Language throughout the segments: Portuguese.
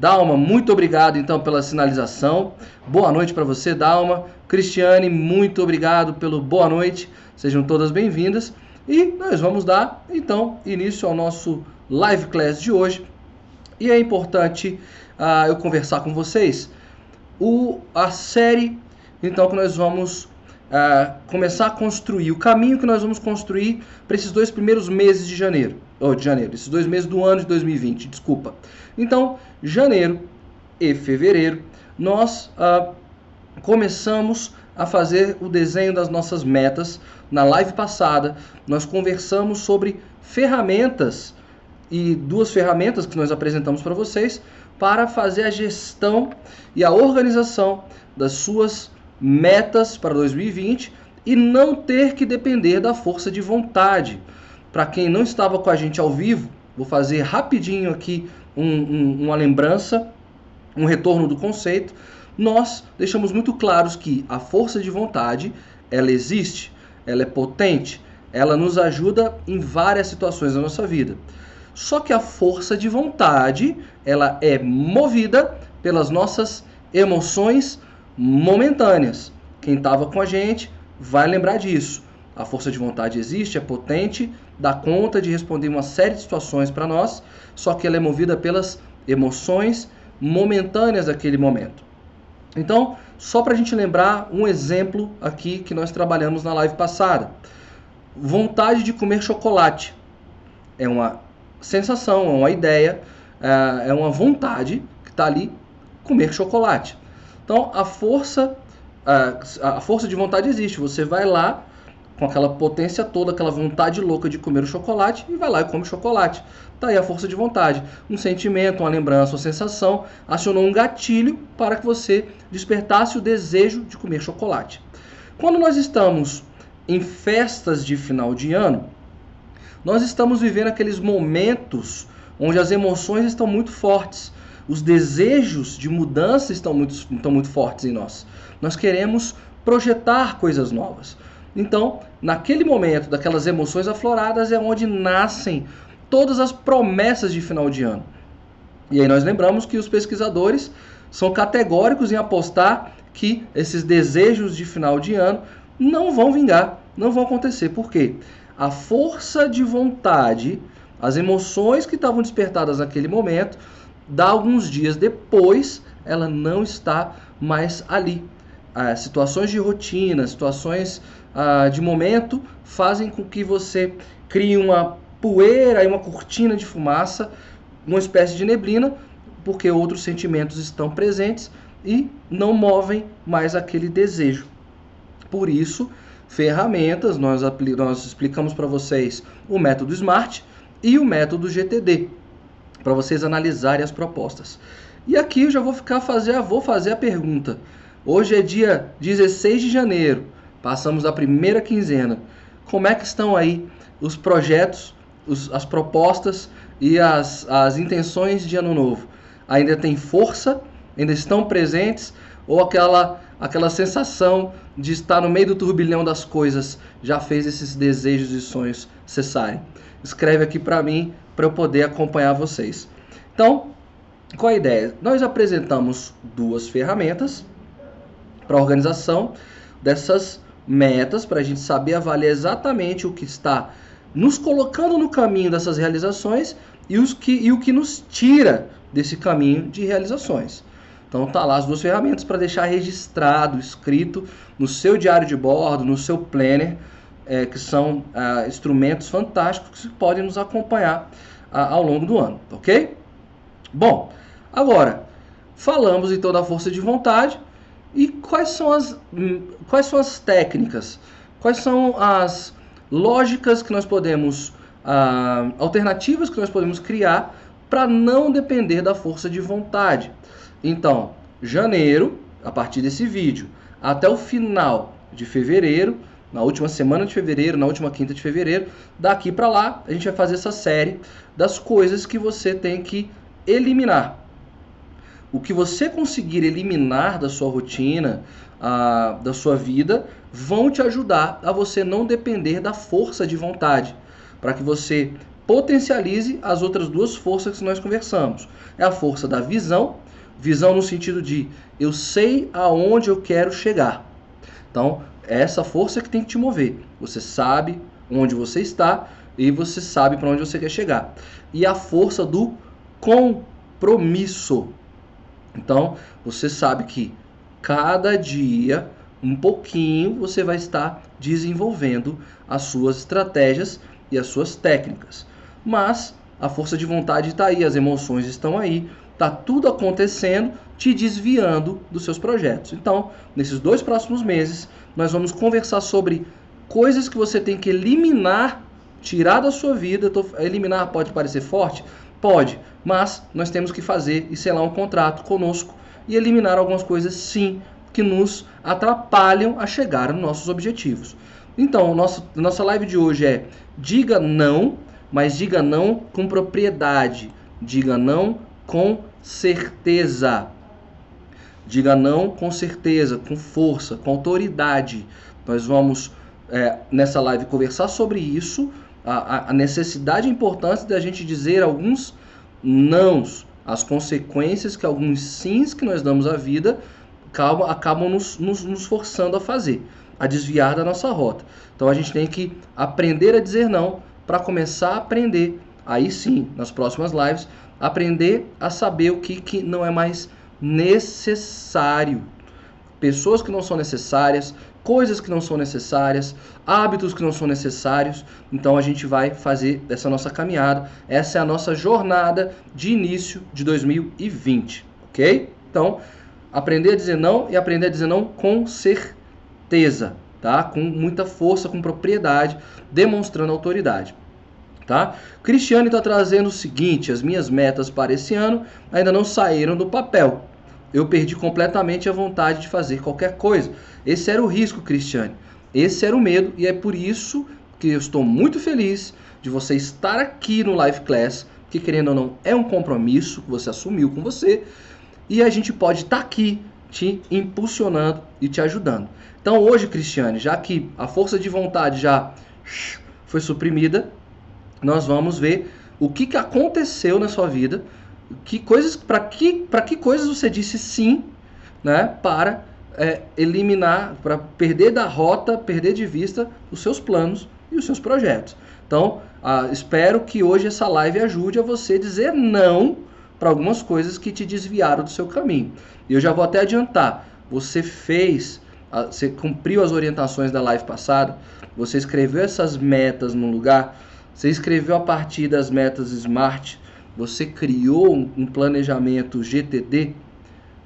Dalma, muito obrigado então pela sinalização. Boa noite para você, Dalma. Cristiane, muito obrigado pelo boa noite. Sejam todas bem-vindas. E nós vamos dar então início ao nosso live class de hoje. E é importante uh, eu conversar com vocês o, a série então que nós vamos uh, começar a construir, o caminho que nós vamos construir para esses dois primeiros meses de janeiro, ou de janeiro, esses dois meses do ano de 2020, desculpa. Então, janeiro e fevereiro, nós uh, começamos a fazer o desenho das nossas metas. Na live passada, nós conversamos sobre ferramentas e duas ferramentas que nós apresentamos para vocês para fazer a gestão e a organização das suas metas para 2020 e não ter que depender da força de vontade. Para quem não estava com a gente ao vivo, vou fazer rapidinho aqui um, um, uma lembrança, um retorno do conceito. Nós deixamos muito claros que a força de vontade ela existe, ela é potente, ela nos ajuda em várias situações da nossa vida. Só que a força de vontade ela é movida pelas nossas emoções momentâneas. Quem estava com a gente vai lembrar disso. A força de vontade existe, é potente, dá conta de responder uma série de situações para nós, só que ela é movida pelas emoções momentâneas daquele momento. Então, só para a gente lembrar um exemplo aqui que nós trabalhamos na live passada. Vontade de comer chocolate. É uma sensação, é uma ideia, é, é uma vontade que está ali comer chocolate. Então a força, a, a força de vontade existe. Você vai lá com aquela potência toda, aquela vontade louca de comer o chocolate e vai lá e come o chocolate. Tá aí a força de vontade. Um sentimento, uma lembrança, uma sensação acionou um gatilho para que você despertasse o desejo de comer chocolate. Quando nós estamos em festas de final de ano, nós estamos vivendo aqueles momentos onde as emoções estão muito fortes os desejos de mudança estão muito, estão muito fortes em nós. Nós queremos projetar coisas novas. Então, naquele momento, daquelas emoções afloradas, é onde nascem todas as promessas de final de ano. E aí nós lembramos que os pesquisadores são categóricos em apostar que esses desejos de final de ano não vão vingar, não vão acontecer. Por quê? A força de vontade, as emoções que estavam despertadas naquele momento, dá alguns dias depois, ela não está mais ali. Ah, situações de rotina, situações ah, de momento fazem com que você crie uma poeira e uma cortina de fumaça, uma espécie de neblina, porque outros sentimentos estão presentes e não movem mais aquele desejo. Por isso, ferramentas, nós, nós explicamos para vocês o método SMART e o método GTD para vocês analisarem as propostas. E aqui eu já vou ficar fazer, vou fazer a pergunta. Hoje é dia 16 de janeiro, passamos a primeira quinzena. Como é que estão aí os projetos, os, as propostas e as, as intenções de ano novo? Ainda tem força? Ainda estão presentes? Ou aquela, aquela sensação de estar no meio do turbilhão das coisas já fez esses desejos e sonhos cessarem? Escreve aqui para mim para eu poder acompanhar vocês. Então, qual a ideia? Nós apresentamos duas ferramentas para a organização dessas metas, para a gente saber avaliar exatamente o que está nos colocando no caminho dessas realizações e, os que, e o que nos tira desse caminho de realizações. Então tá lá as duas ferramentas para deixar registrado, escrito no seu diário de bordo, no seu planner, é, que são ah, instrumentos fantásticos que podem nos acompanhar ao longo do ano, ok? Bom, agora falamos então da força de vontade e quais são as, hum, quais são as técnicas, quais são as lógicas que nós podemos, ah, alternativas que nós podemos criar para não depender da força de vontade. Então, janeiro, a partir desse vídeo, até o final de fevereiro, na última semana de fevereiro, na última quinta de fevereiro. Daqui para lá, a gente vai fazer essa série das coisas que você tem que eliminar. O que você conseguir eliminar da sua rotina, a, da sua vida, vão te ajudar a você não depender da força de vontade, para que você potencialize as outras duas forças que nós conversamos. É a força da visão, visão no sentido de eu sei aonde eu quero chegar. Então, é essa força que tem que te mover. Você sabe onde você está e você sabe para onde você quer chegar. E a força do compromisso. Então, você sabe que cada dia, um pouquinho, você vai estar desenvolvendo as suas estratégias e as suas técnicas. Mas a força de vontade está aí, as emoções estão aí, está tudo acontecendo, te desviando dos seus projetos. Então, nesses dois próximos meses, nós vamos conversar sobre coisas que você tem que eliminar, tirar da sua vida. Eliminar pode parecer forte? Pode, mas nós temos que fazer e selar um contrato conosco e eliminar algumas coisas, sim, que nos atrapalham a chegar nos nossos objetivos. Então, nosso, nossa live de hoje é diga não, mas diga não com propriedade. Diga não com certeza. Diga não com certeza, com força, com autoridade. Nós vamos, é, nessa live, conversar sobre isso, a, a necessidade e importância da gente dizer alguns nãos, as consequências que alguns sims que nós damos à vida acabam, acabam nos, nos, nos forçando a fazer, a desviar da nossa rota. Então a gente tem que aprender a dizer não para começar a aprender, aí sim, nas próximas lives, aprender a saber o que, que não é mais necessário. Pessoas que não são necessárias, coisas que não são necessárias, hábitos que não são necessários. Então a gente vai fazer essa nossa caminhada. Essa é a nossa jornada de início de 2020, ok? Então, aprender a dizer não e aprender a dizer não com certeza, tá? Com muita força, com propriedade, demonstrando autoridade. Tá? Cristiane está trazendo o seguinte: as minhas metas para esse ano ainda não saíram do papel eu perdi completamente a vontade de fazer qualquer coisa. Esse era o risco, Cristiane. Esse era o medo e é por isso que eu estou muito feliz de você estar aqui no Live Class, que querendo ou não é um compromisso que você assumiu com você e a gente pode estar aqui te impulsionando e te ajudando. Então hoje, Cristiane, já que a força de vontade já foi suprimida, nós vamos ver o que, que aconteceu na sua vida que coisas para que para que coisas você disse sim né para é, eliminar para perder da rota perder de vista os seus planos e os seus projetos. Então ah, espero que hoje essa live ajude a você dizer não para algumas coisas que te desviaram do seu caminho. E eu já vou até adiantar você fez você cumpriu as orientações da live passada você escreveu essas metas no lugar você escreveu a partir das metas smart você criou um planejamento GTD,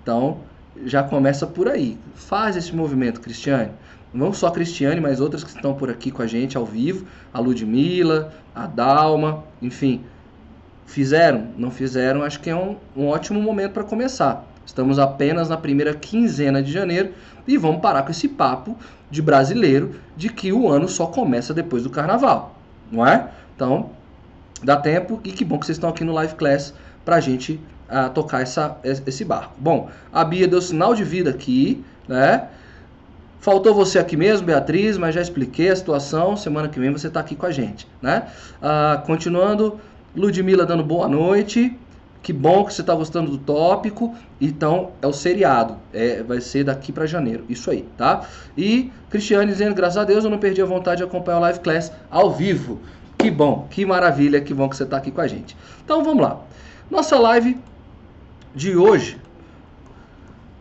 então já começa por aí. Faz esse movimento, Cristiane. Não só a Cristiane, mas outras que estão por aqui com a gente ao vivo, a Ludmilla, a Dalma, enfim. Fizeram? Não fizeram? Acho que é um, um ótimo momento para começar. Estamos apenas na primeira quinzena de janeiro e vamos parar com esse papo de brasileiro de que o ano só começa depois do carnaval, não é? Então, dá tempo e que bom que vocês estão aqui no Live Class para a gente uh, tocar essa, esse barco. Bom, a Bia deu sinal de vida aqui, né? Faltou você aqui mesmo, Beatriz, mas já expliquei a situação. Semana que vem você está aqui com a gente, né? Uh, continuando, Ludmilla dando boa noite. Que bom que você está gostando do tópico. Então, é o seriado. É, vai ser daqui para janeiro. Isso aí, tá? E Cristiane dizendo, graças a Deus, eu não perdi a vontade de acompanhar o Live Class ao vivo. Que bom, que maravilha, que bom que você está aqui com a gente. Então vamos lá. Nossa live de hoje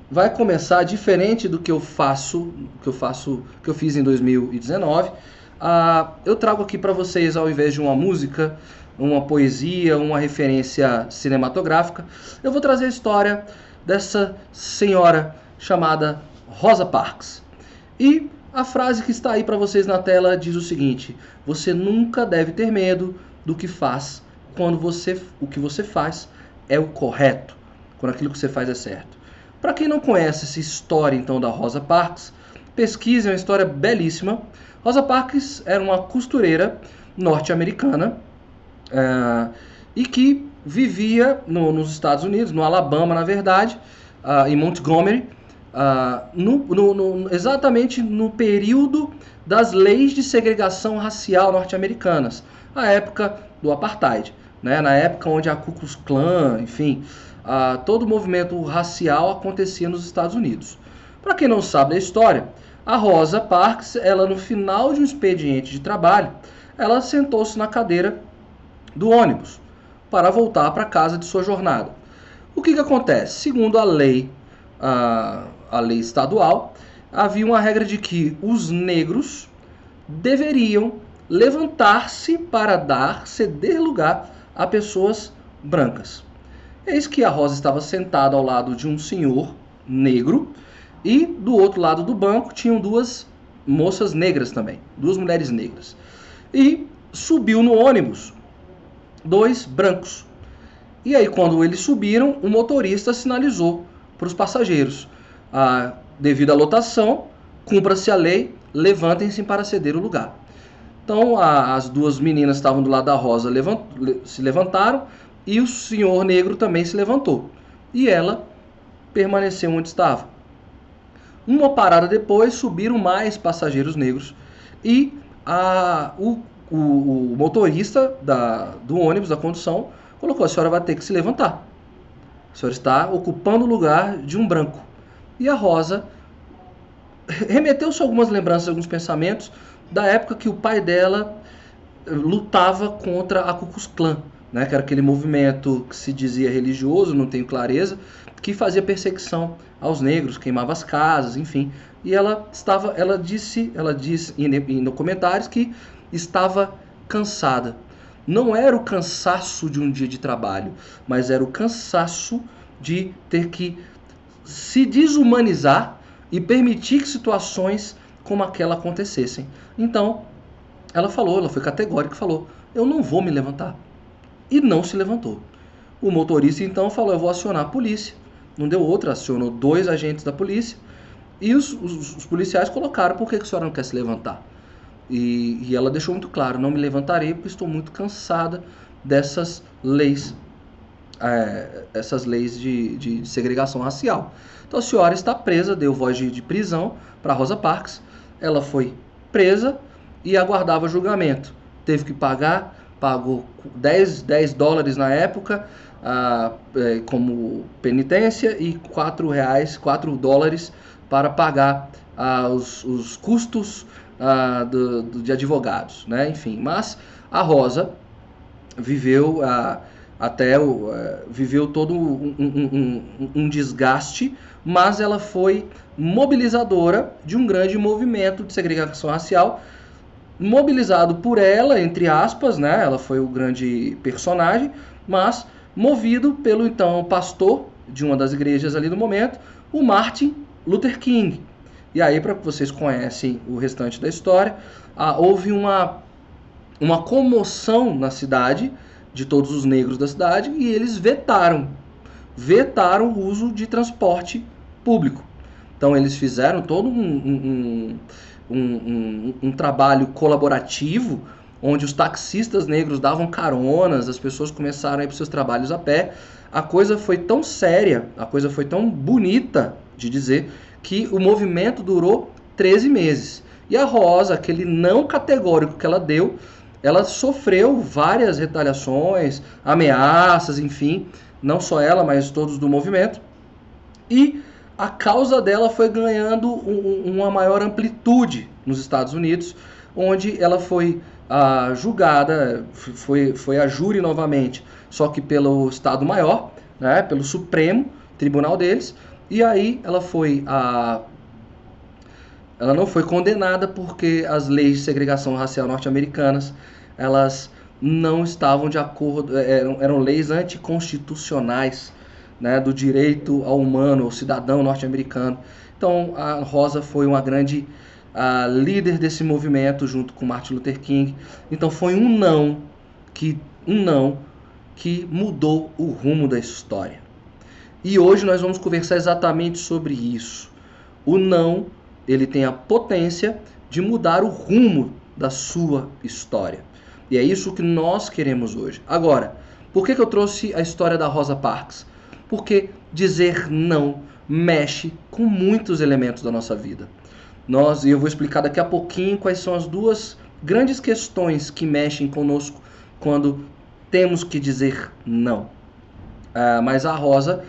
vai começar diferente do que eu faço, que eu faço, que eu fiz em 2019. Ah, eu trago aqui para vocês, ao invés de uma música, uma poesia, uma referência cinematográfica, eu vou trazer a história dessa senhora chamada Rosa Parks. E a frase que está aí para vocês na tela diz o seguinte: você nunca deve ter medo do que faz quando você o que você faz é o correto, quando aquilo que você faz é certo. Para quem não conhece essa história então da Rosa Parks, pesquise, é uma história belíssima. Rosa Parks era uma costureira norte-americana uh, e que vivia no, nos Estados Unidos, no Alabama, na verdade, uh, em Montgomery Uh, no, no, no, exatamente no período das leis de segregação racial norte-americanas. a época do apartheid, né? na época onde a Ku Klux Klan, enfim, a, todo o movimento racial acontecia nos Estados Unidos. Para quem não sabe da história, a Rosa Parks, ela no final de um expediente de trabalho, ela sentou-se na cadeira do ônibus para voltar para casa de sua jornada. O que, que acontece? Segundo a lei, a, a lei estadual, havia uma regra de que os negros deveriam levantar-se para dar, ceder lugar a pessoas brancas. Eis que a Rosa estava sentada ao lado de um senhor negro e do outro lado do banco tinham duas moças negras também, duas mulheres negras. E subiu no ônibus dois brancos. E aí, quando eles subiram, o motorista sinalizou para os passageiros: ah, devido à lotação, cumpra-se a lei, levantem-se para ceder o lugar. Então, a, as duas meninas estavam do lado da Rosa, levant, se levantaram e o senhor negro também se levantou. E ela permaneceu onde estava. Uma parada depois, subiram mais passageiros negros e a, o, o, o motorista da, do ônibus, da condução, colocou: a senhora vai ter que se levantar. A senhora está ocupando o lugar de um branco. E a Rosa remeteu-se algumas lembranças, alguns pensamentos da época que o pai dela lutava contra a Ku Klux Klan, né, que era aquele movimento que se dizia religioso, não tenho clareza, que fazia perseguição aos negros, queimava as casas, enfim. E ela estava, ela disse, ela disse em, comentários que estava cansada. Não era o cansaço de um dia de trabalho, mas era o cansaço de ter que se desumanizar e permitir que situações como aquela acontecessem. Então, ela falou, ela foi categórica, falou: "Eu não vou me levantar" e não se levantou. O motorista então falou: Eu vou acionar a polícia. Não deu outra, acionou dois agentes da polícia e os, os, os policiais colocaram: Por que, que a senhora não quer se levantar? E, e ela deixou muito claro: Não me levantarei porque estou muito cansada dessas leis, é, essas leis de, de, segregação racial. Então a senhora está presa, deu voz de, de prisão para Rosa Parks. Ela foi presa e aguardava julgamento. Teve que pagar pagou 10, 10 dólares na época ah, é, como penitência e 4 reais, 4 dólares para pagar ah, os, os, custos ah, do, do, de advogados, né? Enfim, mas a Rosa viveu até é, viveu todo um, um, um, um desgaste, mas ela foi mobilizadora de um grande movimento de segregação racial mobilizado por ela, entre aspas, né? Ela foi o grande personagem, mas movido pelo então pastor de uma das igrejas ali no momento, o Martin Luther King. E aí, para que vocês conhecem o restante da história, ah, houve uma, uma comoção na cidade de todos os negros da cidade e eles vetaram, vetaram o uso de transporte público. Então eles fizeram todo um, um, um, um, trabalho colaborativo onde os taxistas negros davam caronas, as pessoas começaram a ir para seus trabalhos a pé. A coisa foi tão séria, a coisa foi tão bonita de dizer, que o movimento durou 13 meses. E a Rosa, aquele não categórico que ela deu, ela sofreu várias retaliações, ameaças, enfim, não só ela, mas todos do movimento. E a causa dela foi ganhando um, uma maior amplitude nos Estados Unidos, onde ela foi ah, julgada, foi, foi a júri novamente, só que pelo Estado Maior, né, pelo Supremo Tribunal deles, e aí ela foi a ela não foi condenada porque as leis de segregação racial norte-americanas elas não estavam de acordo eram, eram leis anticonstitucionais né, do direito ao humano, ao cidadão norte-americano. Então, a Rosa foi uma grande líder desse movimento junto com Martin Luther King. Então, foi um não que um não que mudou o rumo da história. E hoje nós vamos conversar exatamente sobre isso. O não, ele tem a potência de mudar o rumo da sua história. E é isso que nós queremos hoje. Agora, por que, que eu trouxe a história da Rosa Parks? porque dizer não mexe com muitos elementos da nossa vida. Nós, e eu vou explicar daqui a pouquinho quais são as duas grandes questões que mexem conosco quando temos que dizer não. Ah, mas a Rosa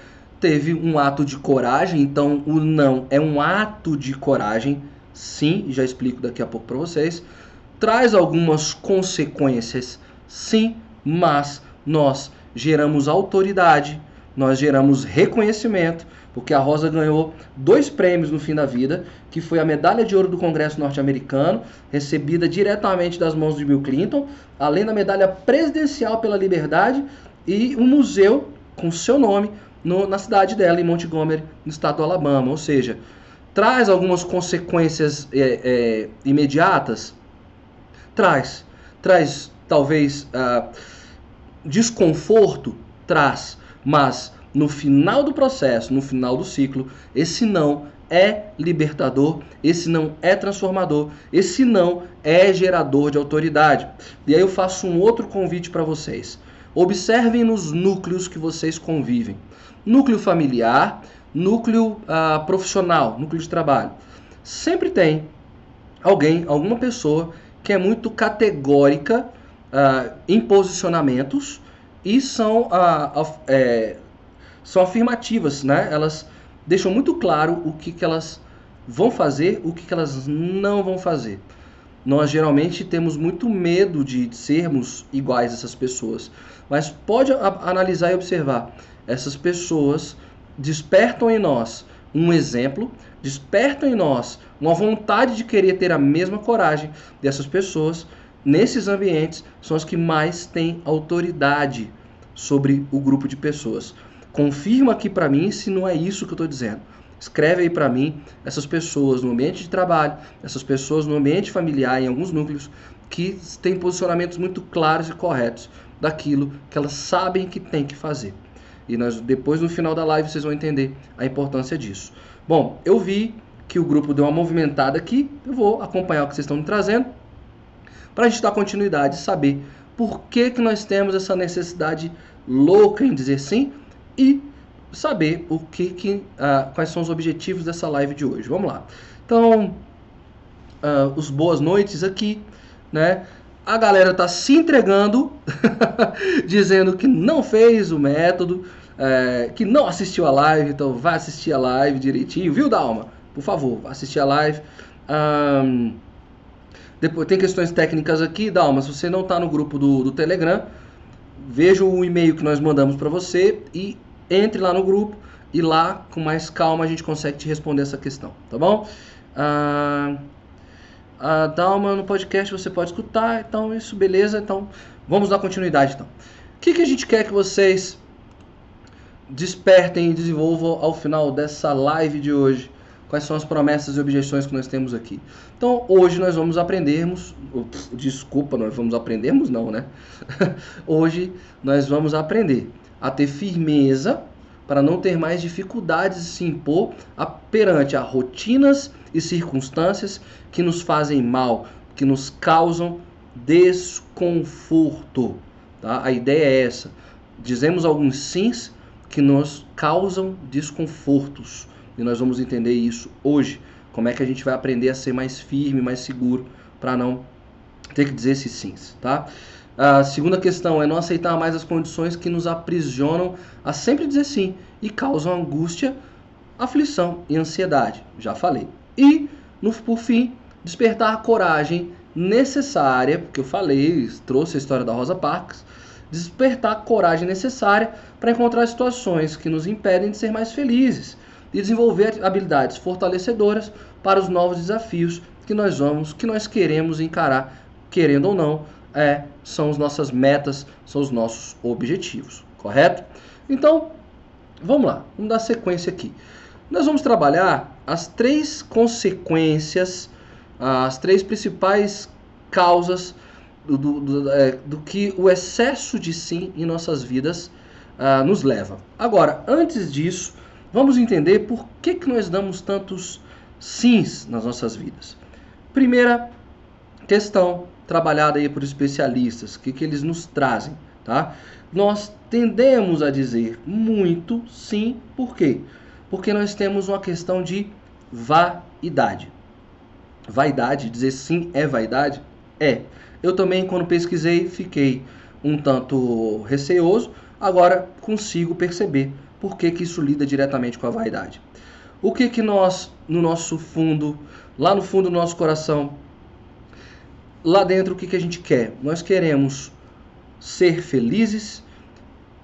teve um ato de coragem, então o não é um ato de coragem, sim, já explico daqui a pouco para vocês. Traz algumas consequências, sim, mas nós geramos autoridade, nós geramos reconhecimento, porque a Rosa ganhou dois prêmios no fim da vida, que foi a medalha de ouro do Congresso norte-americano, recebida diretamente das mãos de Bill Clinton, além da medalha presidencial pela liberdade e um museu com seu nome no, na cidade dela, em Montgomery, no estado do Alabama. Ou seja, traz algumas consequências é, é, imediatas? Traz. Traz, talvez, uh, desconforto? Traz. Mas no final do processo, no final do ciclo, esse não é libertador, esse não é transformador, esse não é gerador de autoridade. E aí eu faço um outro convite para vocês. Observem nos núcleos que vocês convivem: núcleo familiar, núcleo ah, profissional, núcleo de trabalho. Sempre tem alguém, alguma pessoa que é muito categórica ah, em posicionamentos e são, ah, é, são afirmativas, né? Elas deixam muito claro o que, que elas vão fazer, o que, que elas não vão fazer. Nós geralmente temos muito medo de sermos iguais a essas pessoas. Mas pode analisar e observar. Essas pessoas despertam em nós um exemplo, despertam em nós uma vontade de querer ter a mesma coragem dessas pessoas. Nesses ambientes são as que mais têm autoridade sobre o grupo de pessoas. Confirma aqui para mim se não é isso que eu estou dizendo. Escreve aí para mim essas pessoas no ambiente de trabalho, essas pessoas no ambiente familiar, em alguns núcleos, que têm posicionamentos muito claros e corretos daquilo que elas sabem que tem que fazer. E nós depois no final da live vocês vão entender a importância disso. Bom, eu vi que o grupo deu uma movimentada aqui, eu vou acompanhar o que vocês estão me trazendo para a gente dar continuidade e saber por que, que nós temos essa necessidade louca em dizer sim e saber o que, que uh, quais são os objetivos dessa live de hoje. Vamos lá. Então, uh, os boas noites aqui, né? A galera tá se entregando, dizendo que não fez o método, é, que não assistiu a live, então vai assistir a live direitinho, viu, Dalma? Por favor, assistir a live. Um, depois tem questões técnicas aqui, Dalma. Se você não está no grupo do, do Telegram, veja o e-mail que nós mandamos para você e entre lá no grupo e lá com mais calma a gente consegue te responder essa questão, tá bom? Uh, a Dalma no podcast você pode escutar, então isso beleza, então vamos dar continuidade então. O que, que a gente quer que vocês despertem e desenvolvam ao final dessa live de hoje? Quais são as promessas e objeções que nós temos aqui? Então, hoje nós vamos aprendermos, desculpa, nós vamos aprendermos não, né? hoje nós vamos aprender a ter firmeza para não ter mais dificuldades de se impor a, perante a rotinas e circunstâncias que nos fazem mal, que nos causam desconforto. Tá? A ideia é essa. Dizemos alguns sims que nos causam desconfortos. E nós vamos entender isso hoje. Como é que a gente vai aprender a ser mais firme, mais seguro, para não ter que dizer esses sims, tá? A segunda questão é não aceitar mais as condições que nos aprisionam a sempre dizer sim e causam angústia, aflição e ansiedade. Já falei. E, no, por fim, despertar a coragem necessária, porque eu falei, trouxe a história da Rosa Parks, despertar a coragem necessária para encontrar situações que nos impedem de ser mais felizes e desenvolver habilidades fortalecedoras para os novos desafios que nós vamos, que nós queremos encarar, querendo ou não, é, são as nossas metas, são os nossos objetivos, correto? Então, vamos lá, vamos dar sequência aqui. Nós vamos trabalhar as três consequências, as três principais causas do, do, do, é, do que o excesso de sim em nossas vidas uh, nos leva. Agora, antes disso, vamos entender por que, que nós damos tantos sims nas nossas vidas. Primeira questão trabalhada aí por especialistas, o que, que eles nos trazem, tá? Nós tendemos a dizer muito sim, por quê? Porque nós temos uma questão de vaidade. Vaidade, dizer sim é vaidade? É. Eu também, quando pesquisei, fiquei. um tanto receoso, agora consigo perceber por que, que isso lida diretamente com a vaidade. O que que nós, no nosso fundo, lá no fundo do nosso coração, lá dentro, o que, que a gente quer? Nós queremos ser felizes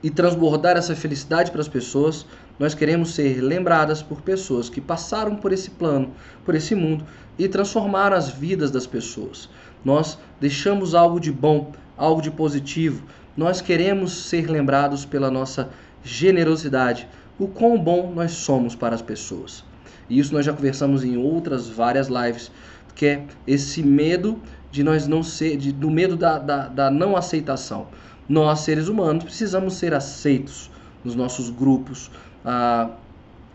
e transbordar essa felicidade para as pessoas. Nós queremos ser lembradas por pessoas que passaram por esse plano, por esse mundo e transformaram as vidas das pessoas. Nós deixamos algo de bom, algo de positivo. Nós queremos ser lembrados pela nossa generosidade, o quão bom nós somos para as pessoas. E isso nós já conversamos em outras várias lives, que é esse medo de nós não ser, de, do medo da, da, da não aceitação. Nós, seres humanos, precisamos ser aceitos nos nossos grupos, ah,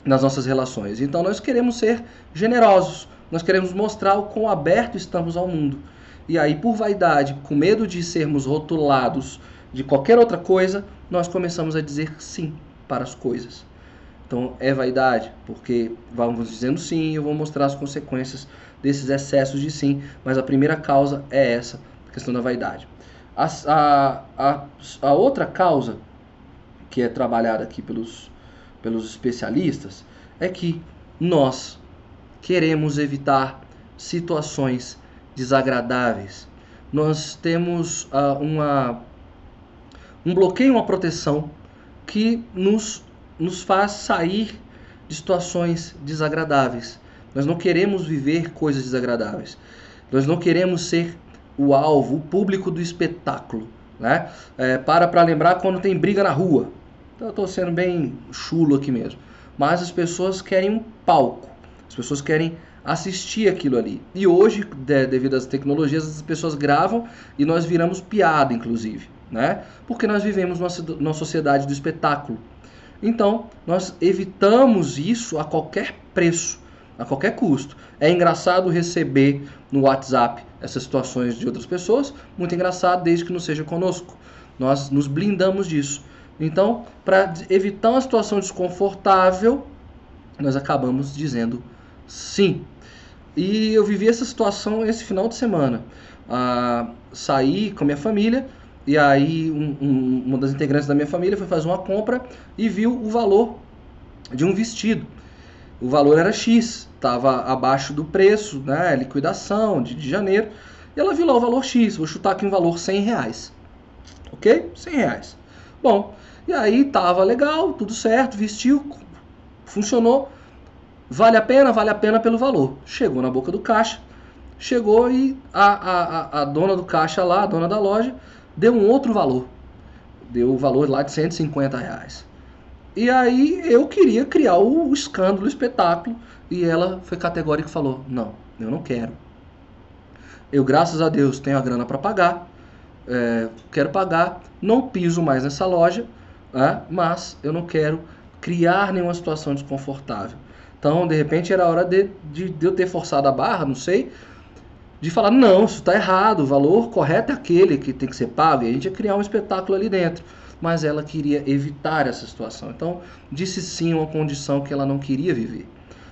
nas nossas relações. Então nós queremos ser generosos, nós queremos mostrar o quão aberto estamos ao mundo. E aí, por vaidade, com medo de sermos rotulados de qualquer outra coisa, nós começamos a dizer sim para as coisas. Então é vaidade, porque vamos dizendo sim, eu vou mostrar as consequências desses excessos de sim, mas a primeira causa é essa, a questão da vaidade. A, a, a, a outra causa, que é trabalhada aqui pelos, pelos especialistas, é que nós queremos evitar situações desagradáveis. Nós temos uh, uma, um bloqueio, uma proteção que nos nos faz sair de situações desagradáveis. Nós não queremos viver coisas desagradáveis. Nós não queremos ser o alvo, o público do espetáculo. Né? É, para para lembrar quando tem briga na rua. Então, eu estou sendo bem chulo aqui mesmo. Mas as pessoas querem um palco. As pessoas querem assistir aquilo ali. E hoje, de, devido às tecnologias, as pessoas gravam e nós viramos piada, inclusive. Né? Porque nós vivemos numa, numa sociedade do espetáculo. Então, nós evitamos isso a qualquer preço, a qualquer custo. É engraçado receber no WhatsApp essas situações de outras pessoas, muito engraçado desde que não seja conosco. Nós nos blindamos disso. Então, para evitar uma situação desconfortável, nós acabamos dizendo sim. E eu vivi essa situação esse final de semana. Ah, saí com a minha família e aí um, um, uma das integrantes da minha família foi fazer uma compra e viu o valor de um vestido. O valor era X, estava abaixo do preço, né, liquidação de, de janeiro. E ela viu lá o valor X, vou chutar aqui um valor 100 reais. Ok? 100 reais. Bom, e aí tava legal, tudo certo, vestiu, funcionou. Vale a pena? Vale a pena pelo valor. Chegou na boca do caixa, chegou e a, a, a dona do caixa lá, a dona da loja, deu um outro valor. Deu o valor lá de 150 reais. E aí eu queria criar o escândalo, o espetáculo. E ela foi categórica e falou: Não, eu não quero. Eu, graças a Deus, tenho a grana para pagar. É, quero pagar. Não piso mais nessa loja. É, mas eu não quero criar nenhuma situação desconfortável. Então, de repente, era hora de, de, de eu ter forçado a barra, não sei de falar, não, isso está errado, o valor correto é aquele que tem que ser pago, e a gente ia criar um espetáculo ali dentro. Mas ela queria evitar essa situação. Então, disse sim a uma condição que ela não queria viver.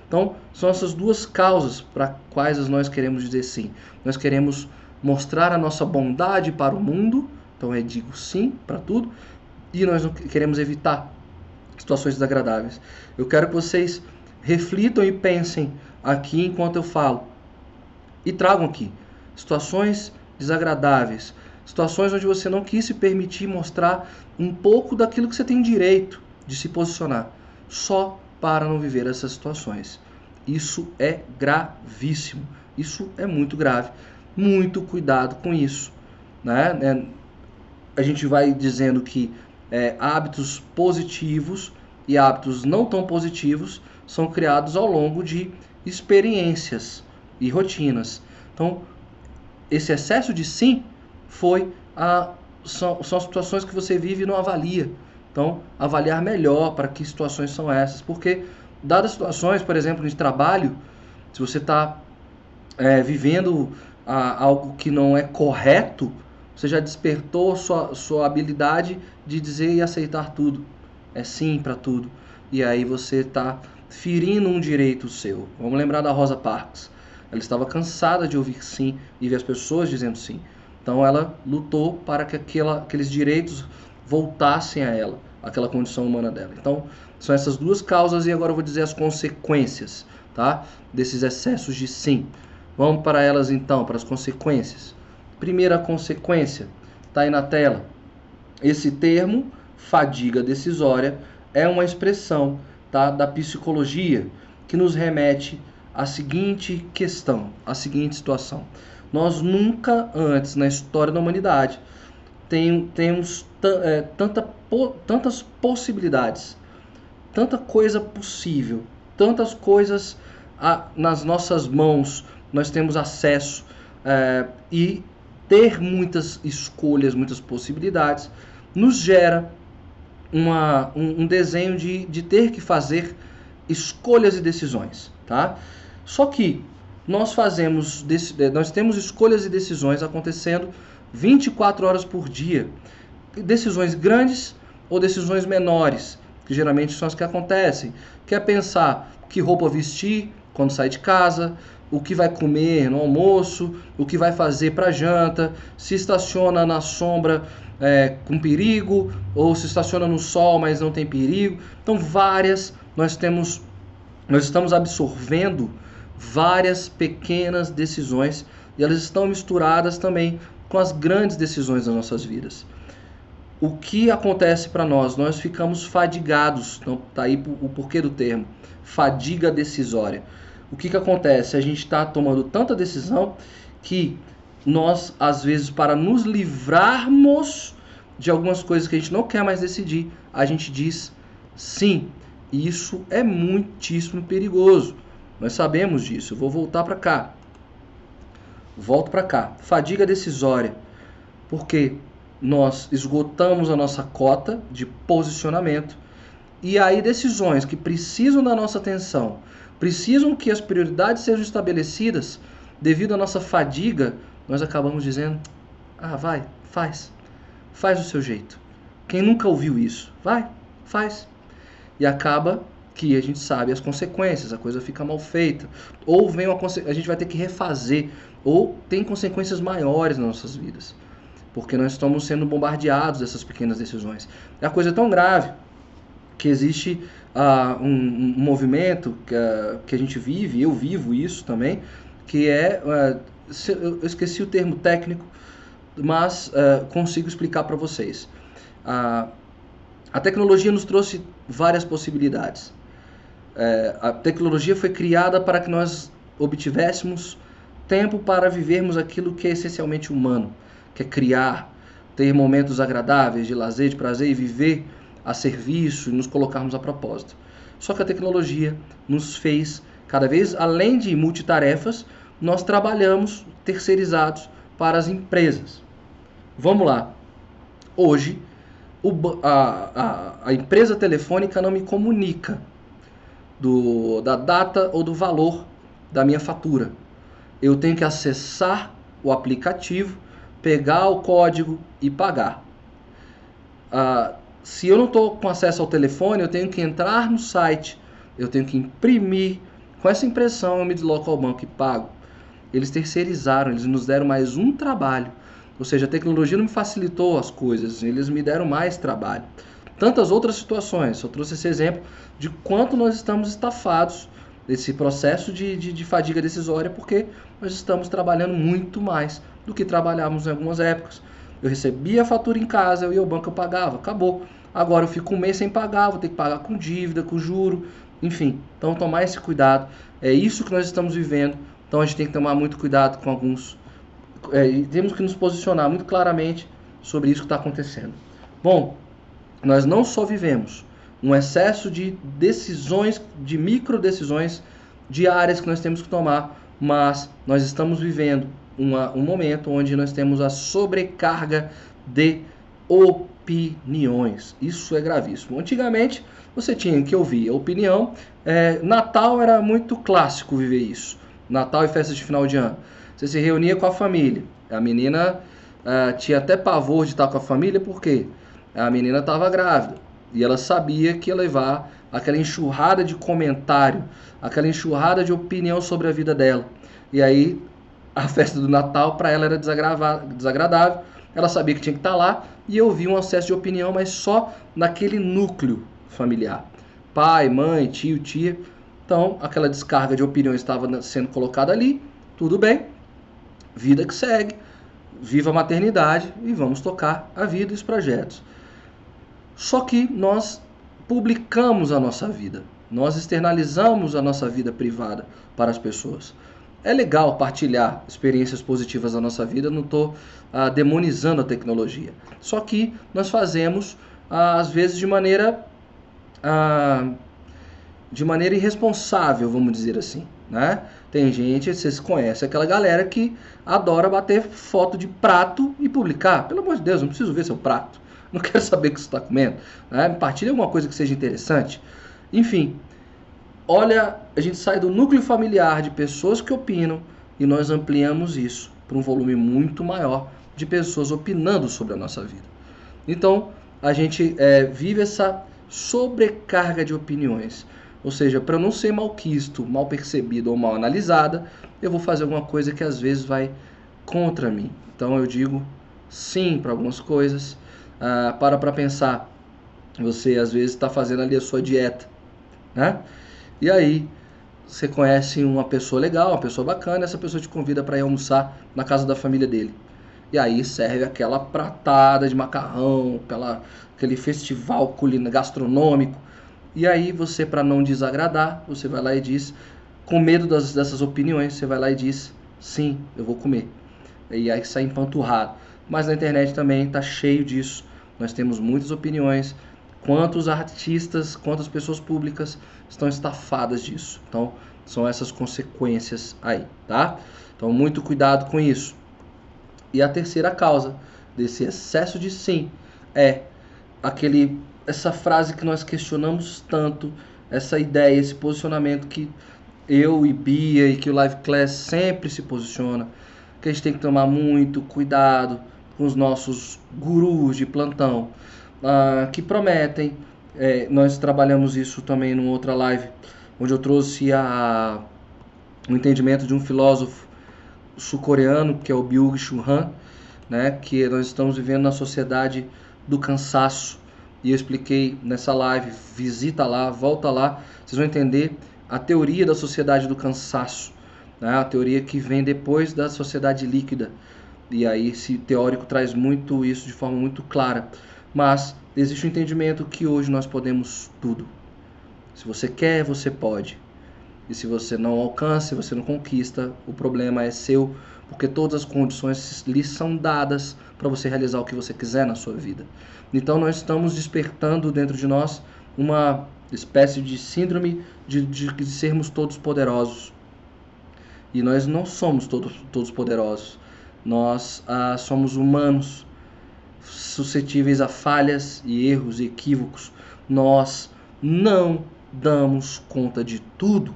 Então, são essas duas causas para quais nós queremos dizer sim. Nós queremos mostrar a nossa bondade para o mundo, então é digo sim para tudo, e nós queremos evitar situações desagradáveis. Eu quero que vocês reflitam e pensem aqui enquanto eu falo e tragam aqui situações desagradáveis, situações onde você não quis se permitir mostrar um pouco daquilo que você tem direito de se posicionar, só para não viver essas situações. Isso é gravíssimo. Isso é muito grave. Muito cuidado com isso. Né? É, a gente vai dizendo que é, hábitos positivos e hábitos não tão positivos são criados ao longo de experiências e rotinas. Então, esse excesso de sim foi a são, são situações que você vive e não avalia. Então, avaliar melhor para que situações são essas, porque dadas situações, por exemplo, de trabalho, se você está é, vivendo a, algo que não é correto, você já despertou sua, sua habilidade de dizer e aceitar tudo. É sim para tudo. E aí você está ferindo um direito seu. Vamos lembrar da Rosa Parks. Ela estava cansada de ouvir sim e ver as pessoas dizendo sim. Então ela lutou para que aquela, aqueles direitos voltassem a ela, aquela condição humana dela. Então são essas duas causas e agora eu vou dizer as consequências, tá? Desses excessos de sim. Vamos para elas então, para as consequências. Primeira consequência, está aí na tela. Esse termo, fadiga decisória, é uma expressão tá, da psicologia que nos remete à seguinte questão, à seguinte situação. Nós nunca antes na história da humanidade tem, temos é, tanta, tantas possibilidades, tanta coisa possível, tantas coisas a, nas nossas mãos, nós temos acesso é, e ter muitas escolhas, muitas possibilidades, nos gera uma, um, um, desenho de, de ter que fazer escolhas e decisões, tá? Só que nós fazemos, é, nós temos escolhas e decisões acontecendo 24 horas por dia. Decisões grandes ou decisões menores, que geralmente são as que acontecem. Quer pensar que roupa vestir quando sai de casa, o que vai comer no almoço, o que vai fazer para janta, se estaciona na sombra é, com perigo ou se estaciona no sol, mas não tem perigo. Então várias nós temos, nós estamos absorvendo várias pequenas decisões e elas estão misturadas também com as grandes decisões das nossas vidas. O que acontece para nós? Nós ficamos fadigados, então tá aí o porquê do termo, fadiga decisória. O que, que acontece? A gente está tomando tanta decisão que nós, às vezes, para nos livrarmos de algumas coisas que a gente não quer mais decidir, a gente diz sim. E isso é muitíssimo perigoso. Nós sabemos disso. Eu vou voltar para cá. Volto para cá. Fadiga decisória. Porque nós esgotamos a nossa cota de posicionamento e aí decisões que precisam da nossa atenção, precisam que as prioridades sejam estabelecidas devido à nossa fadiga, nós acabamos dizendo: "Ah, vai, faz. Faz do seu jeito". Quem nunca ouviu isso? Vai, faz. E acaba que a gente sabe as consequências, a coisa fica mal feita, ou vem uma a gente vai ter que refazer, ou tem consequências maiores nas nossas vidas, porque nós estamos sendo bombardeados dessas pequenas decisões. É a coisa tão grave que existe uh, um, um, movimento que, uh, que a gente vive, eu vivo isso também, que é, uh, eu esqueci o termo técnico, mas consigo explicar para vocês. a tecnologia nos trouxe várias possibilidades é, a tecnologia foi criada para que nós obtivéssemos tempo para vivermos aquilo que é essencialmente humano, que é criar, ter momentos agradáveis de lazer, de prazer e viver a serviço e nos colocarmos a propósito. Só que a tecnologia nos fez, cada vez além de multitarefas, nós trabalhamos terceirizados para as empresas. Vamos lá. Hoje, o, a, a, a empresa telefônica não me comunica do, da data ou do valor da minha fatura. Eu tenho que acessar o aplicativo, pegar o código e pagar. Ah, se eu não estou com acesso ao telefone, eu tenho que entrar no site, eu tenho que imprimir. Com essa impressão, eu me desloco ao banco e pago. Eles terceirizaram, eles nos deram mais um trabalho. Ou seja, a tecnologia não me facilitou as coisas, eles me deram mais trabalho tantas outras situações. Eu trouxe esse exemplo de quanto nós estamos estafados nesse processo de, de, de, fadiga decisória, porque nós estamos trabalhando muito mais do que trabalhávamos em algumas épocas. Eu recebia a fatura em casa, eu ia ao banco, eu pagava, acabou. Agora eu fico um mês sem pagar, vou ter que pagar com dívida, com juro, enfim. Então tomar esse cuidado, é isso que nós estamos vivendo. Então a gente tem que tomar muito cuidado com alguns. É, temos que nos posicionar muito claramente sobre isso que está acontecendo. Bom, nós não só vivemos um excesso de decisões, de micro decisões diárias que nós temos que tomar, mas nós estamos vivendo uma, um momento onde nós temos a sobrecarga de opiniões. Isso é gravíssimo. Antigamente você tinha que ouvir a opinião. É, Natal era muito clássico viver isso. Natal e festas de final de ano. Você se reunia com a família. A menina uh, tinha até pavor de estar com a família? Porque a menina estava grávida e ela sabia que ia levar aquela enxurrada de comentário, aquela enxurrada de opinião sobre a vida dela. E aí a festa do Natal para ela era desagradável. Ela sabia que tinha que estar tá lá e eu vi um acesso de opinião, mas só naquele núcleo familiar. Pai, mãe, tio, tia. Então, aquela descarga de opiniões estava sendo colocada ali. Tudo bem. Vida que segue. Viva a maternidade e vamos tocar a vida e os projetos. Só que nós publicamos a nossa vida. Nós externalizamos a nossa vida privada para as pessoas. É legal partilhar experiências positivas da nossa vida, não estou ah, demonizando a tecnologia. Só que nós fazemos, ah, às vezes, de maneira, ah, de maneira irresponsável, vamos dizer assim. Né? Tem gente, vocês conhecem aquela galera que adora bater foto de prato e publicar. Pelo amor de Deus, não preciso ver seu prato. Não quero saber o que você está comendo. Né? Partilhe alguma coisa que seja interessante. Enfim, olha, a gente sai do núcleo familiar de pessoas que opinam e nós ampliamos isso para um volume muito maior de pessoas opinando sobre a nossa vida. Então, a gente é, vive essa sobrecarga de opiniões. Ou seja, para eu não ser malquisto, mal percebido ou mal analisada, eu vou fazer alguma coisa que às vezes vai contra mim. Então eu digo sim para algumas coisas. Ah, para para pensar. Você às vezes está fazendo ali a sua dieta, né? E aí você conhece uma pessoa legal, uma pessoa bacana, essa pessoa te convida para ir almoçar na casa da família dele. E aí serve aquela pratada de macarrão, aquela, aquele festival culinário gastronômico. E aí você, para não desagradar, você vai lá e diz, com medo das, dessas opiniões, você vai lá e diz, sim, eu vou comer. E aí sai empanturrado. Mas na internet também está cheio disso. Nós temos muitas opiniões, quantos artistas, quantas pessoas públicas estão estafadas disso. Então, são essas consequências aí, tá? Então, muito cuidado com isso. E a terceira causa desse excesso de sim é aquele essa frase que nós questionamos tanto, essa ideia, esse posicionamento que eu e Bia e que o Live Class sempre se posiciona, que a gente tem que tomar muito cuidado os nossos gurus de plantão uh, que prometem. É, nós trabalhamos isso também numa outra live, onde eu trouxe a, o entendimento de um filósofo sul-coreano, que é o Byung-Chul Han, né, que nós estamos vivendo na sociedade do cansaço. E eu expliquei nessa live, visita lá, volta lá, vocês vão entender a teoria da sociedade do cansaço, né, a teoria que vem depois da sociedade líquida. E aí esse teórico traz muito isso de forma muito clara. Mas existe o um entendimento que hoje nós podemos tudo. Se você quer, você pode. E se você não alcança, se você não conquista, o problema é seu, porque todas as condições lhe são dadas para você realizar o que você quiser na sua vida. Então nós estamos despertando dentro de nós uma espécie de síndrome de, de, de sermos todos poderosos. E nós não somos todos, todos poderosos. Nós ah, somos humanos suscetíveis a falhas e erros e equívocos. Nós não damos conta de tudo,